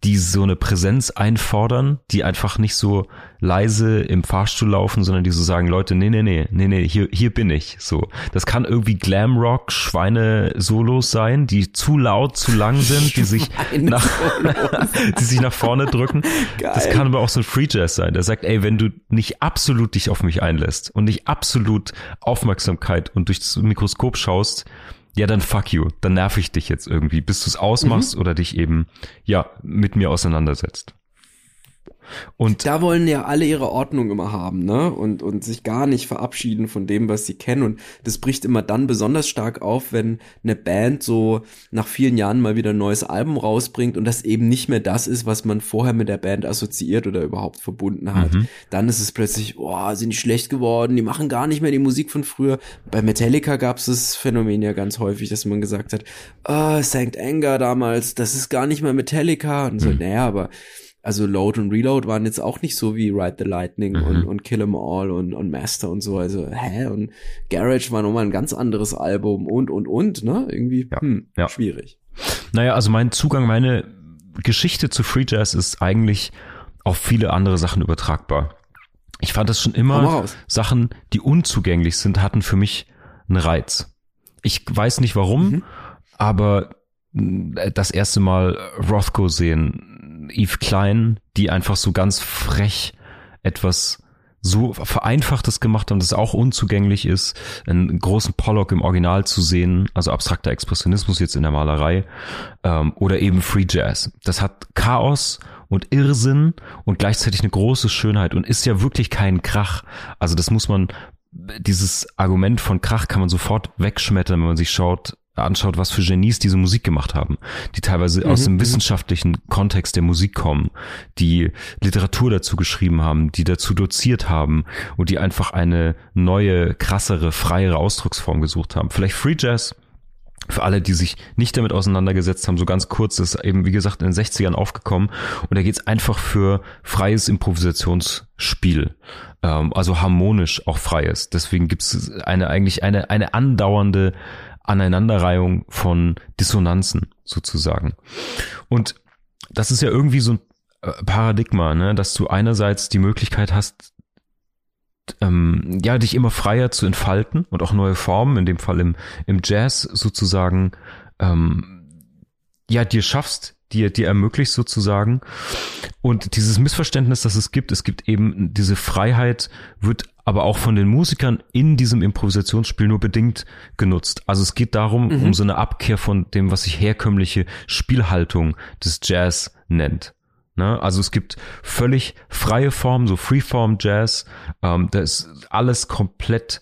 die so eine Präsenz einfordern, die einfach nicht so leise im Fahrstuhl laufen, sondern die so sagen, Leute, nee, nee, nee, nee, nee, hier, hier bin ich. So. Das kann irgendwie Glamrock, Schweine-Solos sein, die zu laut, zu lang sind, die sich nach, die sich nach vorne drücken. Das Geil. kann aber auch so ein Free Jazz sein, der sagt, ey, wenn du nicht absolut dich auf mich einlässt und nicht absolut Aufmerksamkeit und durchs Mikroskop schaust, ja, dann fuck you. Dann nerv ich dich jetzt irgendwie, bis du es ausmachst Mhm. oder dich eben, ja, mit mir auseinandersetzt. Und da wollen ja alle ihre Ordnung immer haben, ne? Und, und sich gar nicht verabschieden von dem, was sie kennen. Und das bricht immer dann besonders stark auf, wenn eine Band so nach vielen Jahren mal wieder ein neues Album rausbringt und das eben nicht mehr das ist, was man vorher mit der Band assoziiert oder überhaupt verbunden hat. Mhm. Dann ist es plötzlich, oh, sind die schlecht geworden, die machen gar nicht mehr die Musik von früher. Bei Metallica gab es das Phänomen ja ganz häufig, dass man gesagt hat, ah, Sankt Anger damals, das ist gar nicht mehr Metallica. Und so, Mhm. naja, aber also Load und Reload waren jetzt auch nicht so wie Ride the Lightning Mhm. und, und Kill 'em All und, und Master und so. Also, hä? Und Garage war nochmal ein ganz anderes Album und, und, und, ne? Irgendwie, Ja, hm, ja. schwierig. Naja, also mein Zugang, meine Geschichte zu Free Jazz ist eigentlich auf viele andere Sachen übertragbar. Ich fand das schon immer. Sachen, die unzugänglich sind, hatten für mich einen Reiz. Ich weiß nicht warum, Mhm. aber mh, das erste Mal Rothko sehen, Eve Klein, die einfach so ganz frech etwas so vereinfachtes gemacht haben, dass es auch unzugänglich ist, einen großen Pollock im Original zu sehen, also abstrakter Expressionismus jetzt in der Malerei, ähm, oder eben Free Jazz. Das hat Chaos und Irrsinn und gleichzeitig eine große Schönheit und ist ja wirklich kein Krach. Also das muss man, dieses Argument von Krach kann man sofort wegschmettern, wenn man sich schaut, anschaut, was für Genies diese Musik gemacht haben, die teilweise aus dem wissenschaftlichen Kontext der Musik kommen, die Literatur dazu geschrieben haben, die dazu doziert haben und die einfach eine neue, krassere, freiere Ausdrucksform gesucht haben. Vielleicht Free Jazz, für alle, die sich nicht damit auseinandergesetzt haben, so ganz kurz, ist eben, wie gesagt, in den 60ern aufgekommen. Und da geht's einfach für freies Improvisationsspiel. Ähm, also harmonisch auch freies. Deswegen gibt's eine, eigentlich eine, eine andauernde Aneinanderreihung von Dissonanzen sozusagen. Und das ist ja irgendwie so ein äh, Paradigma, ne, dass du einerseits die Möglichkeit hast, ähm, ja, dich immer freier zu entfalten und auch neue Formen, in dem Fall im, im Jazz sozusagen, ähm, ja, dir schaffst, dir, dir ermöglicht sozusagen. Und dieses Missverständnis, das es gibt, es gibt eben diese Freiheit, wird aber auch von den Musikern in diesem Improvisationsspiel nur bedingt genutzt. Also es geht darum, Mhm. um so eine Abkehr von dem, was sich herkömmliche Spielhaltung des Jazz nennt. Ne? Also es gibt völlig freie Formen, so Freeform Jazz. Ähm, da ist alles komplett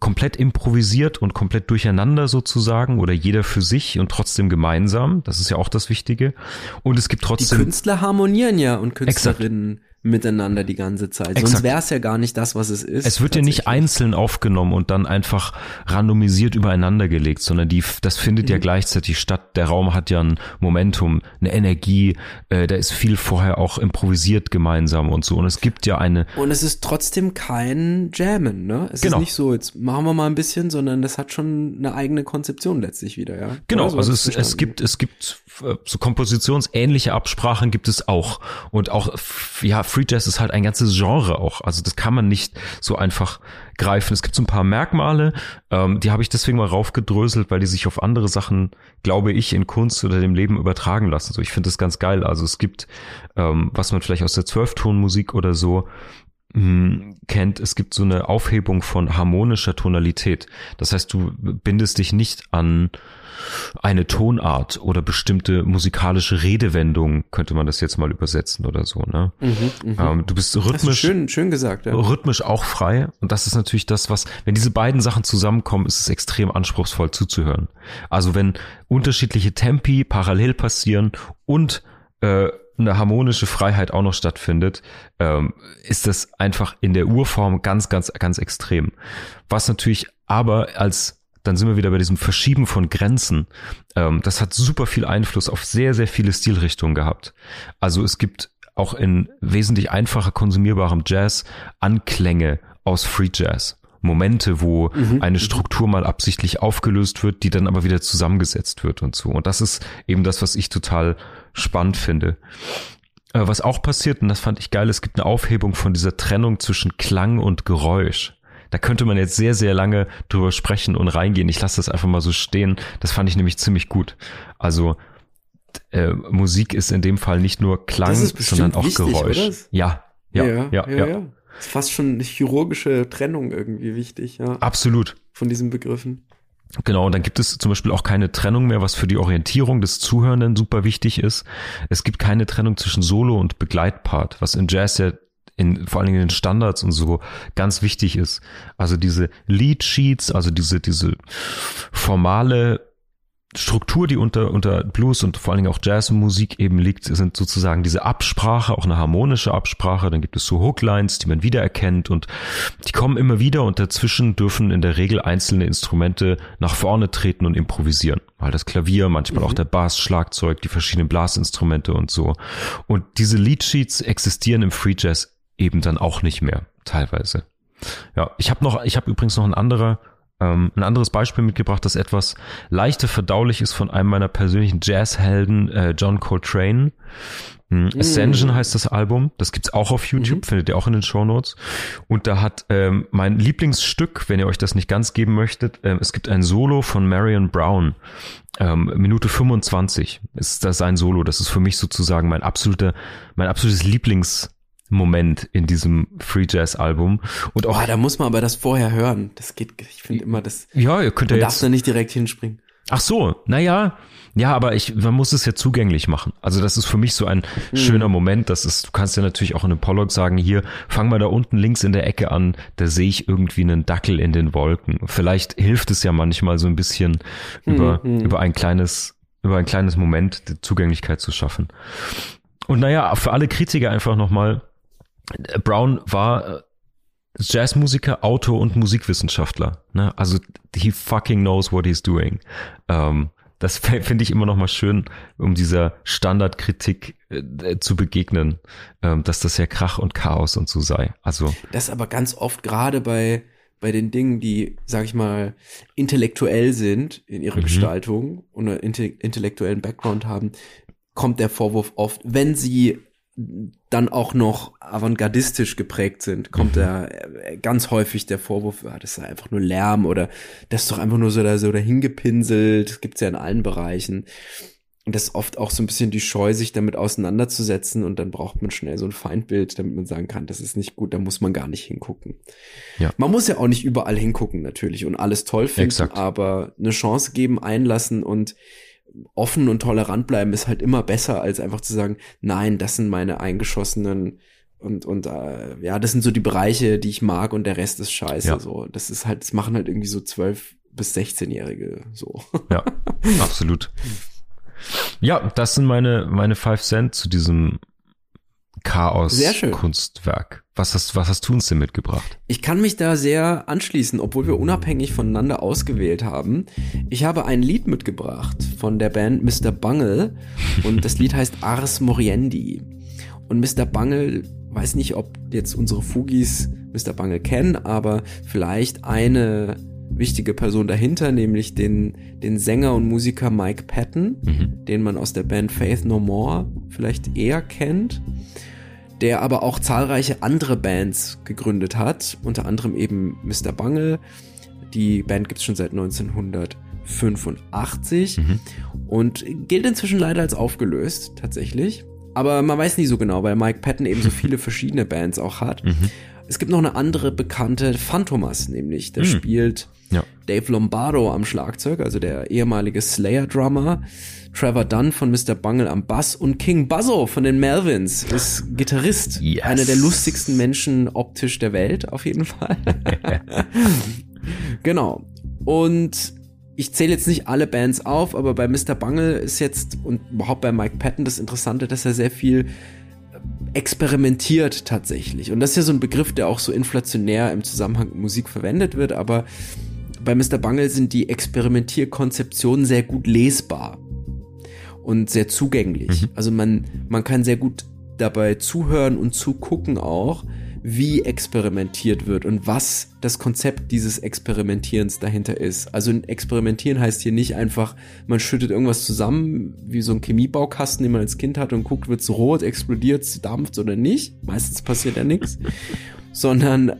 komplett improvisiert und komplett durcheinander sozusagen oder jeder für sich und trotzdem gemeinsam. Das ist ja auch das Wichtige. Und es gibt Die trotzdem Künstler harmonieren ja und Künstlerinnen miteinander die ganze Zeit. Sonst Exakt. wäre es ja gar nicht das, was es ist. Es wird ja nicht einzeln aufgenommen und dann einfach randomisiert übereinander gelegt, sondern die, das findet Mhm. ja gleichzeitig statt. Der Raum hat ja ein Momentum, eine Energie, äh, da ist viel vorher auch improvisiert gemeinsam und so. Und es gibt ja eine, Und es ist trotzdem kein Jammen, ne? Es Genau. ist nicht so, jetzt machen wir mal ein bisschen, sondern das hat schon eine eigene Konzeption letztlich wieder, ja. Genau, so also es, es gibt, es gibt äh, so kompositionsähnliche Absprachen gibt es auch. Und auch, ja, Free Jazz ist halt ein ganzes Genre auch. Also das kann man nicht so einfach greifen. Es gibt so ein paar Merkmale, ähm, die habe ich deswegen mal raufgedröselt, weil die sich auf andere Sachen, glaube ich, in Kunst oder dem Leben übertragen lassen. So, ich finde das ganz geil. Also es gibt, ähm, was man vielleicht aus der Zwölftonmusik oder so, mh, kennt, es gibt so eine Aufhebung von harmonischer Tonalität. Das heißt, du bindest dich nicht an eine Tonart oder bestimmte musikalische Redewendung, könnte man das jetzt mal übersetzen oder so, ne? Ähm, du bist rhythmisch, schön, schön gesagt, ja. rhythmisch auch frei und das ist natürlich das, was, wenn diese beiden Sachen zusammenkommen, ist es extrem anspruchsvoll zuzuhören. Also wenn unterschiedliche Tempi parallel passieren und äh, eine harmonische Freiheit auch noch stattfindet, ähm, ist das einfach in der Urform ganz, ganz, ganz extrem. Was natürlich aber als dann sind wir wieder bei diesem Verschieben von Grenzen. Ähm, das hat super viel Einfluss auf sehr, sehr viele Stilrichtungen gehabt. Also es gibt auch in wesentlich einfacher konsumierbarem Jazz Anklänge aus Free Jazz. Momente, wo eine Struktur mal absichtlich aufgelöst wird, die dann aber wieder zusammengesetzt wird und so. Und das ist eben das, was ich total spannend finde. Äh, Was auch passiert, und das fand ich geil, es gibt eine Aufhebung von dieser Trennung zwischen Klang und Geräusch. Da könnte man jetzt sehr, sehr lange drüber sprechen und reingehen. Ich lasse das einfach mal so stehen. Das fand ich nämlich ziemlich gut. Also äh, Musik ist in dem Fall nicht nur Klang, sondern auch wichtig, Geräusch. oder? Ja, ja, ja, ja, Ist fast schon eine chirurgische Trennung irgendwie wichtig, ja, Absolut. von diesen Begriffen. Genau, und dann gibt es zum Beispiel auch keine Trennung mehr, was für die Orientierung des Zuhörenden super wichtig ist. Es gibt keine Trennung zwischen Solo und Begleitpart, was in Jazz ja in, vor allen Dingen in den Standards und so ganz wichtig ist. Also diese Lead Sheets, also diese, diese formale Struktur, die unter, unter Blues und vor allen Dingen auch Jazzmusik eben liegt, sind sozusagen diese Absprache, auch eine harmonische Absprache. Dann gibt es so Hooklines, die man wiedererkennt und die kommen immer wieder und dazwischen dürfen in der Regel einzelne Instrumente nach vorne treten und improvisieren. Mal das Klavier, manchmal auch der Bass, Schlagzeug, die verschiedenen Blasinstrumente und so. Und diese Leadsheets existieren im Free Jazz eben dann auch nicht mehr, teilweise. Ja, ich habe noch, ich habe übrigens noch ein anderer ähm, ein anderes Beispiel mitgebracht, das etwas leichter verdaulich ist von einem meiner persönlichen Jazzhelden, äh, John Coltrane. Mm. Ascension heißt das Album. Das gibt's auch auf YouTube, findet ihr auch in den Show Notes. Und da hat ähm, mein Lieblingsstück, wenn ihr euch das nicht ganz geben möchtet, ähm, es gibt ein Solo von Marion Brown. Ähm, Minute 25 ist das sein Solo. Das ist für mich sozusagen mein absoluter, mein absolutes Lieblings Moment in diesem Free Jazz Album und auch Boah, da muss man aber das vorher hören. Das geht, ich finde immer, das, ja ihr könnt ja darf da nicht direkt hinspringen. Ach so, naja, ja, aber ich, man muss es ja zugänglich machen. Also das ist für mich so ein schöner Moment. Das ist, du kannst ja natürlich auch in einem Pollock sagen, hier, fang mal da unten links in der Ecke an, da sehe ich irgendwie einen Dackel in den Wolken. Vielleicht hilft es ja manchmal so ein bisschen über, über ein kleines, über ein kleines Moment die Zugänglichkeit zu schaffen. Und naja, für alle Kritiker einfach nochmal, Brown war äh, Jazzmusiker, Autor und Musikwissenschaftler. Ne? Also he fucking knows what he's doing. Ähm, das finde ich immer noch mal schön, um dieser Standardkritik äh, zu begegnen, ähm, dass das ja Krach und Chaos und so sei. Also Das aber ganz oft gerade bei, bei den Dingen, die, sag ich mal, intellektuell sind in ihrer Mhm. Gestaltung und einen inte intellektuellen Background haben, kommt der Vorwurf oft, wenn sie dann auch noch avantgardistisch geprägt sind, kommt Mhm. da äh, ganz häufig der Vorwurf, ah, das ist einfach nur Lärm oder das ist doch einfach nur so da so dahingepinselt, das gibt's ja in allen Bereichen. das ist oft auch so ein bisschen die Scheu, sich damit auseinanderzusetzen und dann braucht man schnell so ein Feindbild, damit man sagen kann, das ist nicht gut, da muss man gar nicht hingucken. Ja. Man muss ja auch nicht überall hingucken natürlich und alles toll finden, Exakt. aber eine Chance geben, einlassen und offen und tolerant bleiben ist halt immer besser, als einfach zu sagen, nein, das sind meine eingeschossenen und und äh, ja, das sind so die Bereiche, die ich mag und der Rest ist scheiße. Ja. So, das ist halt, das machen halt irgendwie so zwölf bis 16-Jährige so. Ja, absolut. Ja, das sind meine, meine Five Cent zu diesem. Chaos-Kunstwerk. Was hast, was hast du uns denn mitgebracht? Ich kann mich da sehr anschließen, obwohl wir unabhängig voneinander ausgewählt haben. Ich habe ein Lied mitgebracht von der Band Mr. Bungle und das Lied heißt Ars Moriendi. Und Mr. Bungle, weiß nicht, ob jetzt unsere Fugis Mr. Bungle kennen, aber vielleicht eine wichtige Person dahinter, nämlich den, den Sänger und Musiker Mike Patton, Mhm. den man aus der Band Faith No More vielleicht eher kennt der aber auch zahlreiche andere Bands gegründet hat, unter anderem eben Mr. Bungle. Die Band gibt's schon seit 1985 Mhm. und gilt inzwischen leider als aufgelöst, tatsächlich. Aber man weiß nie so genau, weil Mike Patton eben so viele verschiedene Bands auch hat. Mhm. Es gibt noch eine andere bekannte, Phantomas nämlich. Der Mhm. spielt Ja. Dave Lombardo am Schlagzeug, also der ehemalige Slayer-Drummer. Trevor Dunn von Mr. Bungle am Bass und King Buzzo von den Melvins ist Gitarrist. Yes. Einer der lustigsten Menschen optisch der Welt, auf jeden Fall. genau. Und ich zähle jetzt nicht alle Bands auf, aber bei Mr. Bungle ist jetzt und überhaupt bei Mike Patton das Interessante, dass er sehr viel experimentiert tatsächlich. Und das ist ja so ein Begriff, der auch so inflationär im Zusammenhang mit Musik verwendet wird, aber bei Mr. Bungle sind die Experimentierkonzeptionen sehr gut lesbar und sehr zugänglich. Mhm. Also man, man kann sehr gut dabei zuhören und zugucken auch, wie experimentiert wird und was das Konzept dieses Experimentierens dahinter ist. Also ein Experimentieren heißt hier nicht einfach, man schüttet irgendwas zusammen, wie so ein Chemiebaukasten, den man als Kind hat und guckt, wird's rot, explodiert's, dampft oder nicht. Meistens passiert ja nichts. Sondern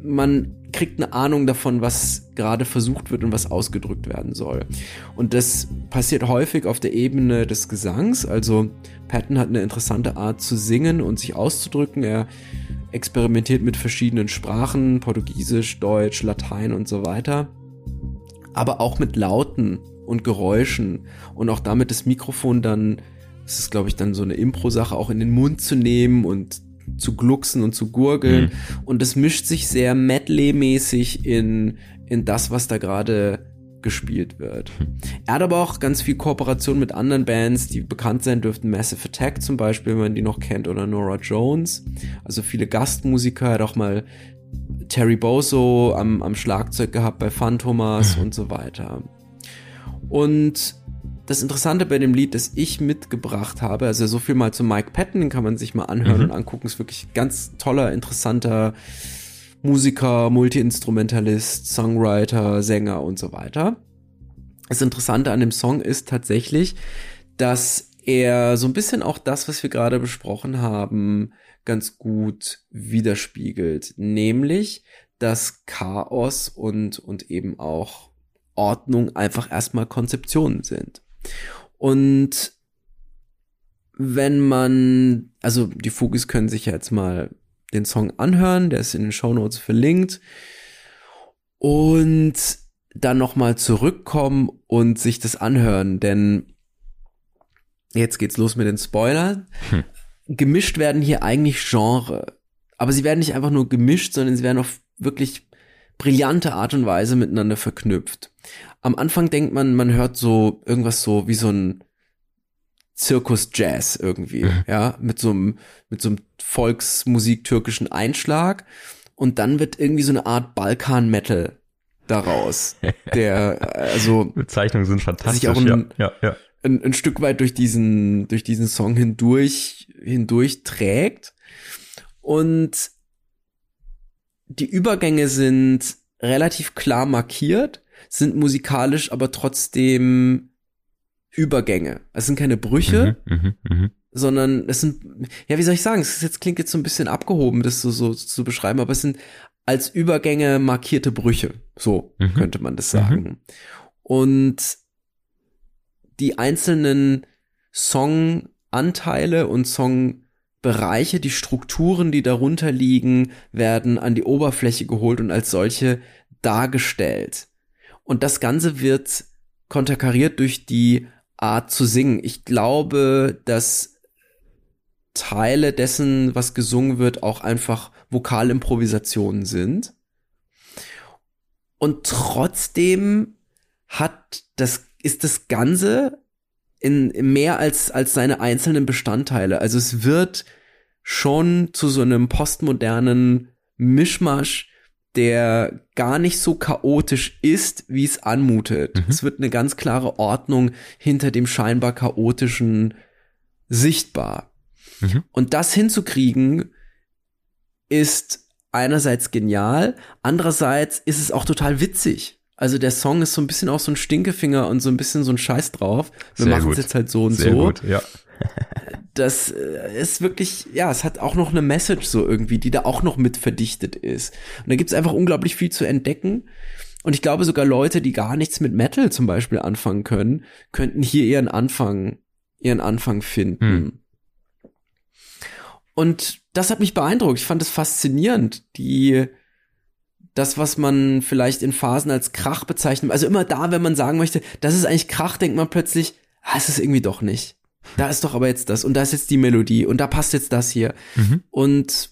man kriegt eine Ahnung davon, was gerade versucht wird und was ausgedrückt werden soll. Und das passiert häufig auf der Ebene des Gesangs. Also Patton hat eine interessante Art zu singen und sich auszudrücken. Er experimentiert mit verschiedenen Sprachen, Portugiesisch, Deutsch, Latein und so weiter. Aber auch mit Lauten und Geräuschen und auch damit das Mikrofon dann, das ist glaube ich dann so eine Impro-Sache, auch in den Mund zu nehmen und zu glucksen und zu gurgeln. Mhm. Und das mischt sich sehr Medley-mäßig in, in das, was da gerade gespielt wird. Er hat aber auch ganz viel Kooperation mit anderen Bands, die bekannt sein dürften. Massive Attack zum Beispiel, wenn man die noch kennt, oder Nora Jones. Also viele Gastmusiker, er hat auch mal Terry Bozo am, am Schlagzeug gehabt bei Phantomas und so weiter. Und das Interessante bei dem Lied, das ich mitgebracht habe, also so viel mal zu Mike Patton, den kann man sich mal anhören Mhm. und angucken, ist wirklich ganz toller, interessanter Musiker, Multiinstrumentalist, Songwriter, Sänger und so weiter. Das Interessante an dem Song ist tatsächlich, dass er so ein bisschen auch das, was wir gerade besprochen haben, ganz gut widerspiegelt. Nämlich, dass Chaos und, und eben auch Ordnung einfach erstmal Konzeptionen sind. Und wenn man, also die Fugis können sich ja jetzt mal den Song anhören, der ist in den Shownotes verlinkt. Und dann nochmal zurückkommen und sich das anhören, denn jetzt geht's los mit den Spoilern. Hm. Gemischt werden hier eigentlich Genre. Aber sie werden nicht einfach nur gemischt, sondern sie werden auf wirklich brillante Art und Weise miteinander verknüpft. Am Anfang denkt man, man hört so irgendwas so wie so ein Zirkus-Jazz irgendwie, Mhm. ja, mit so einem, mit so einem Volksmusik-türkischen Einschlag. Und dann wird irgendwie so eine Art Balkan-Metal daraus, der, also, Bezeichnungen sind fantastisch. auch ein- ja, ja, ja. ein, ein Stück weit durch diesen, durch diesen Song hindurch, hindurch trägt. Und die Übergänge sind relativ klar markiert, sind musikalisch aber trotzdem Übergänge. Es sind keine Brüche, Mhm, mhm, mhm. sondern es sind, ja, wie soll ich sagen, es ist jetzt klingt jetzt so ein bisschen abgehoben, das so, so zu beschreiben, aber es sind als Übergänge markierte Brüche. So Mhm. könnte man das sagen. Und die einzelnen Songanteile und Songbereiche, die Strukturen, die darunter liegen, werden an die Oberfläche geholt und als solche dargestellt. Und das Ganze wird konterkariert durch die Art zu singen. Ich glaube, dass Teile dessen, was gesungen wird, auch einfach Vokalimprovisationen sind. Und trotzdem hat das, ist das Ganze in mehr als, als seine einzelnen Bestandteile. Also es wird schon zu so einem postmodernen Mischmasch, der gar nicht so chaotisch ist, wie es anmutet. Mhm. Es wird eine ganz klare Ordnung hinter dem scheinbar chaotischen sichtbar. Mhm. Und das hinzukriegen, ist einerseits genial, andererseits ist es auch total witzig. Also der Song ist so ein bisschen auch so ein Stinkefinger und so ein bisschen so ein Scheiß drauf. Wir machen es jetzt halt so und Sehr so. Gut, ja. Das äh, ist wirklich, ja, es hat auch noch eine Message so irgendwie, die da auch noch mit verdichtet ist. Und da gibt's einfach unglaublich viel zu entdecken. Und ich glaube sogar Leute, die gar nichts mit Metal zum Beispiel anfangen können, könnten hier ihren Anfang, ihren Anfang finden. Hm. Und das hat mich beeindruckt. Ich fand es faszinierend, die, das, was man vielleicht in Phasen als Krach bezeichnet. Also immer da, wenn man sagen möchte, das ist eigentlich Krach, denkt man plötzlich, ah, ist es irgendwie doch nicht. Da ist doch aber jetzt das und da ist jetzt die Melodie und da passt jetzt das hier. Mhm. Und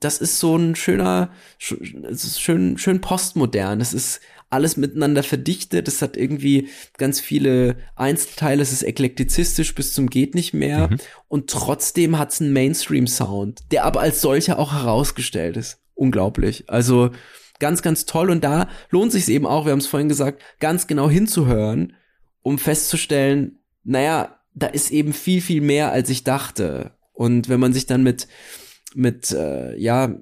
das ist so ein schöner, schön, schön postmodern. Es ist alles miteinander verdichtet. Es hat irgendwie ganz viele Einzelteile. Es ist eklektizistisch bis zum geht nicht mehr. Mhm. Und trotzdem hat es einen Mainstream-Sound, der aber als solcher auch herausgestellt ist. Unglaublich. Also ganz, ganz toll. Und da lohnt sich eben auch, wir haben es vorhin gesagt, ganz genau hinzuhören, um festzustellen, naja, da ist eben viel, viel mehr, als ich dachte. Und wenn man sich dann mit, mit, äh, ja,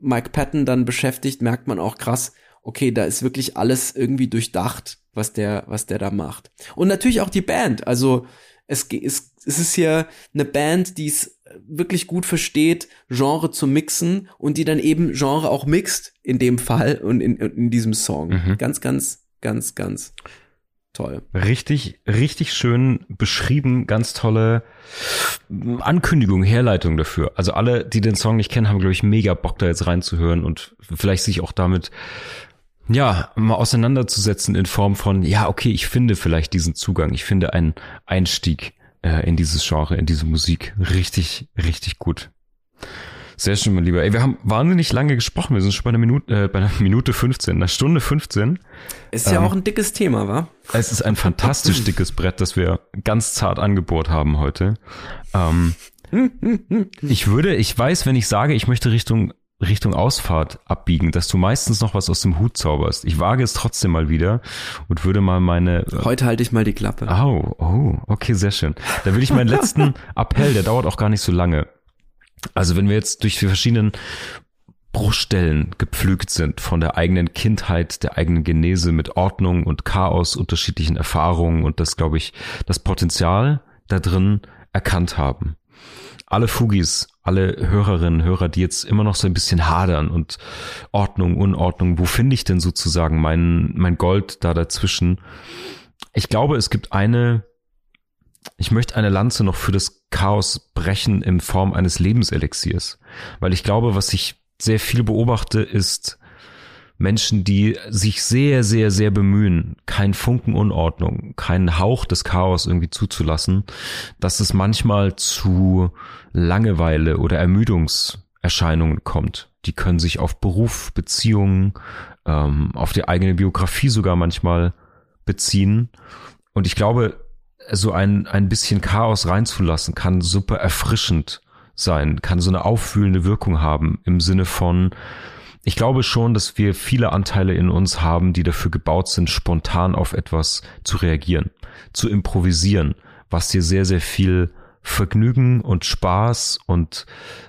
Mike Patton dann beschäftigt, merkt man auch krass, okay, da ist wirklich alles irgendwie durchdacht, was der, was der da macht. Und natürlich auch die Band. Also es, es, es ist hier eine Band, die es wirklich gut versteht, Genre zu mixen und die dann eben Genre auch mixt in dem Fall und in, in diesem Song. Mhm. Ganz, ganz, ganz, ganz toll. Richtig, richtig schön beschrieben, ganz tolle Ankündigung, Herleitung dafür. Also alle, die den Song nicht kennen, haben, glaube ich, mega Bock da jetzt reinzuhören und vielleicht sich auch damit ja, mal auseinanderzusetzen in Form von, ja, okay, ich finde vielleicht diesen Zugang, ich finde einen Einstieg äh, in dieses Genre, in diese Musik richtig, richtig gut. Sehr schön, mein Lieber. Ey, wir haben wahnsinnig lange gesprochen. Wir sind schon bei einer Minute, äh, bei einer Minute 15, einer Stunde 15. Ist ja ähm, auch ein dickes Thema, wa? Es ist ein fantastisch dickes Brett, das wir ganz zart angebohrt haben heute. Ähm, ich würde, ich weiß, wenn ich sage, ich möchte Richtung Richtung Ausfahrt abbiegen, dass du meistens noch was aus dem Hut zauberst. Ich wage es trotzdem mal wieder und würde mal meine. Äh, Heute halte ich mal die Klappe. Oh, oh, okay, sehr schön. Da will ich meinen letzten Appell, der dauert auch gar nicht so lange. Also wenn wir jetzt durch die verschiedenen Bruchstellen gepflügt sind von der eigenen Kindheit, der eigenen Genese mit Ordnung und Chaos, unterschiedlichen Erfahrungen und das, glaube ich, das Potenzial da drin erkannt haben. Alle Fugis alle Hörerinnen, Hörer, die jetzt immer noch so ein bisschen hadern und Ordnung, Unordnung, wo finde ich denn sozusagen mein, mein Gold da dazwischen? Ich glaube, es gibt eine, ich möchte eine Lanze noch für das Chaos brechen in Form eines Lebenselixiers, weil ich glaube, was ich sehr viel beobachte, ist, Menschen, die sich sehr, sehr, sehr bemühen, kein Funken Unordnung, keinen Hauch des Chaos irgendwie zuzulassen, dass es manchmal zu Langeweile oder Ermüdungserscheinungen kommt. Die können sich auf Beruf, Beziehungen, ähm, auf die eigene Biografie sogar manchmal beziehen. Und ich glaube, so ein, ein bisschen Chaos reinzulassen, kann super erfrischend sein, kann so eine auffühlende Wirkung haben im Sinne von, ich glaube schon, dass wir viele Anteile in uns haben, die dafür gebaut sind, spontan auf etwas zu reagieren, zu improvisieren, was dir sehr, sehr viel Vergnügen und Spaß und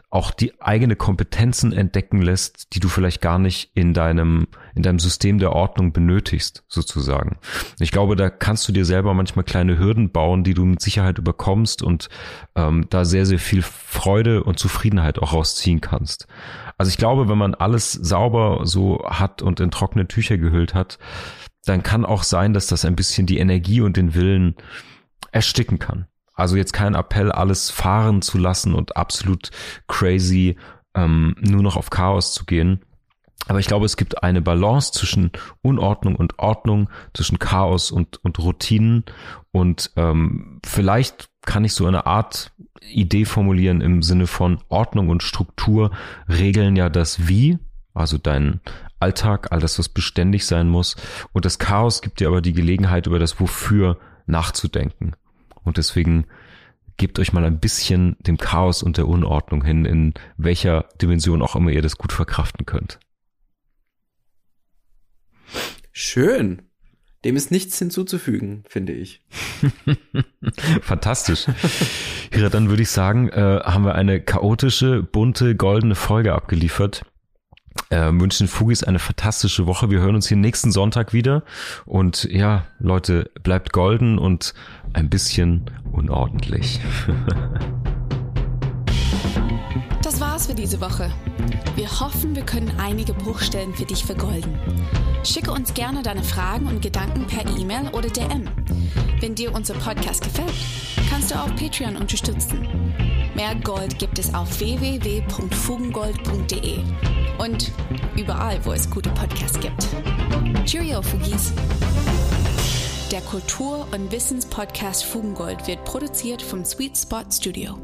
auch die eigene Kompetenzen entdecken lässt, die du vielleicht gar nicht in deinem, in deinem System der Ordnung benötigst, sozusagen. Ich glaube, da kannst du dir selber manchmal kleine Hürden bauen, die du mit Sicherheit überkommst und ähm, da sehr, sehr viel Freude und Zufriedenheit auch rausziehen kannst. Also ich glaube, wenn man alles sauber so hat und in trockene Tücher gehüllt hat, dann kann auch sein, dass das ein bisschen die Energie und den Willen ersticken kann. Also jetzt kein Appell, alles fahren zu lassen und absolut crazy ähm, nur noch auf Chaos zu gehen. Aber ich glaube, es gibt eine Balance zwischen Unordnung und Ordnung, zwischen Chaos und, und Routinen. Und ähm, vielleicht kann ich so eine Art Idee formulieren im Sinne von Ordnung und Struktur regeln ja das Wie, also dein Alltag, all das, was beständig sein muss. Und das Chaos gibt dir aber die Gelegenheit, über das Wofür nachzudenken. Und deswegen gebt euch mal ein bisschen dem Chaos und der Unordnung hin, in welcher Dimension auch immer ihr das gut verkraften könnt. Schön. Dem ist nichts hinzuzufügen, finde ich. Fantastisch. Ja, dann würde ich sagen, äh, haben wir eine chaotische, bunte, goldene Folge abgeliefert. Äh, wünschen Fugis eine fantastische Woche. Wir hören uns hier nächsten Sonntag wieder. Und ja, Leute, bleibt golden und ein bisschen unordentlich. Das war's für diese Woche. Wir hoffen, wir können einige Bruchstellen für dich vergolden. Schicke uns gerne deine Fragen und Gedanken per E-Mail oder DM. Wenn dir unser Podcast gefällt, kannst du auch Patreon unterstützen. Mehr Gold gibt es auf www.fugengold.de und überall, wo es gute Podcasts gibt. Cheerio, Fugis! Der Kultur- und Wissenspodcast Fugengold wird produziert vom Sweet Spot Studio.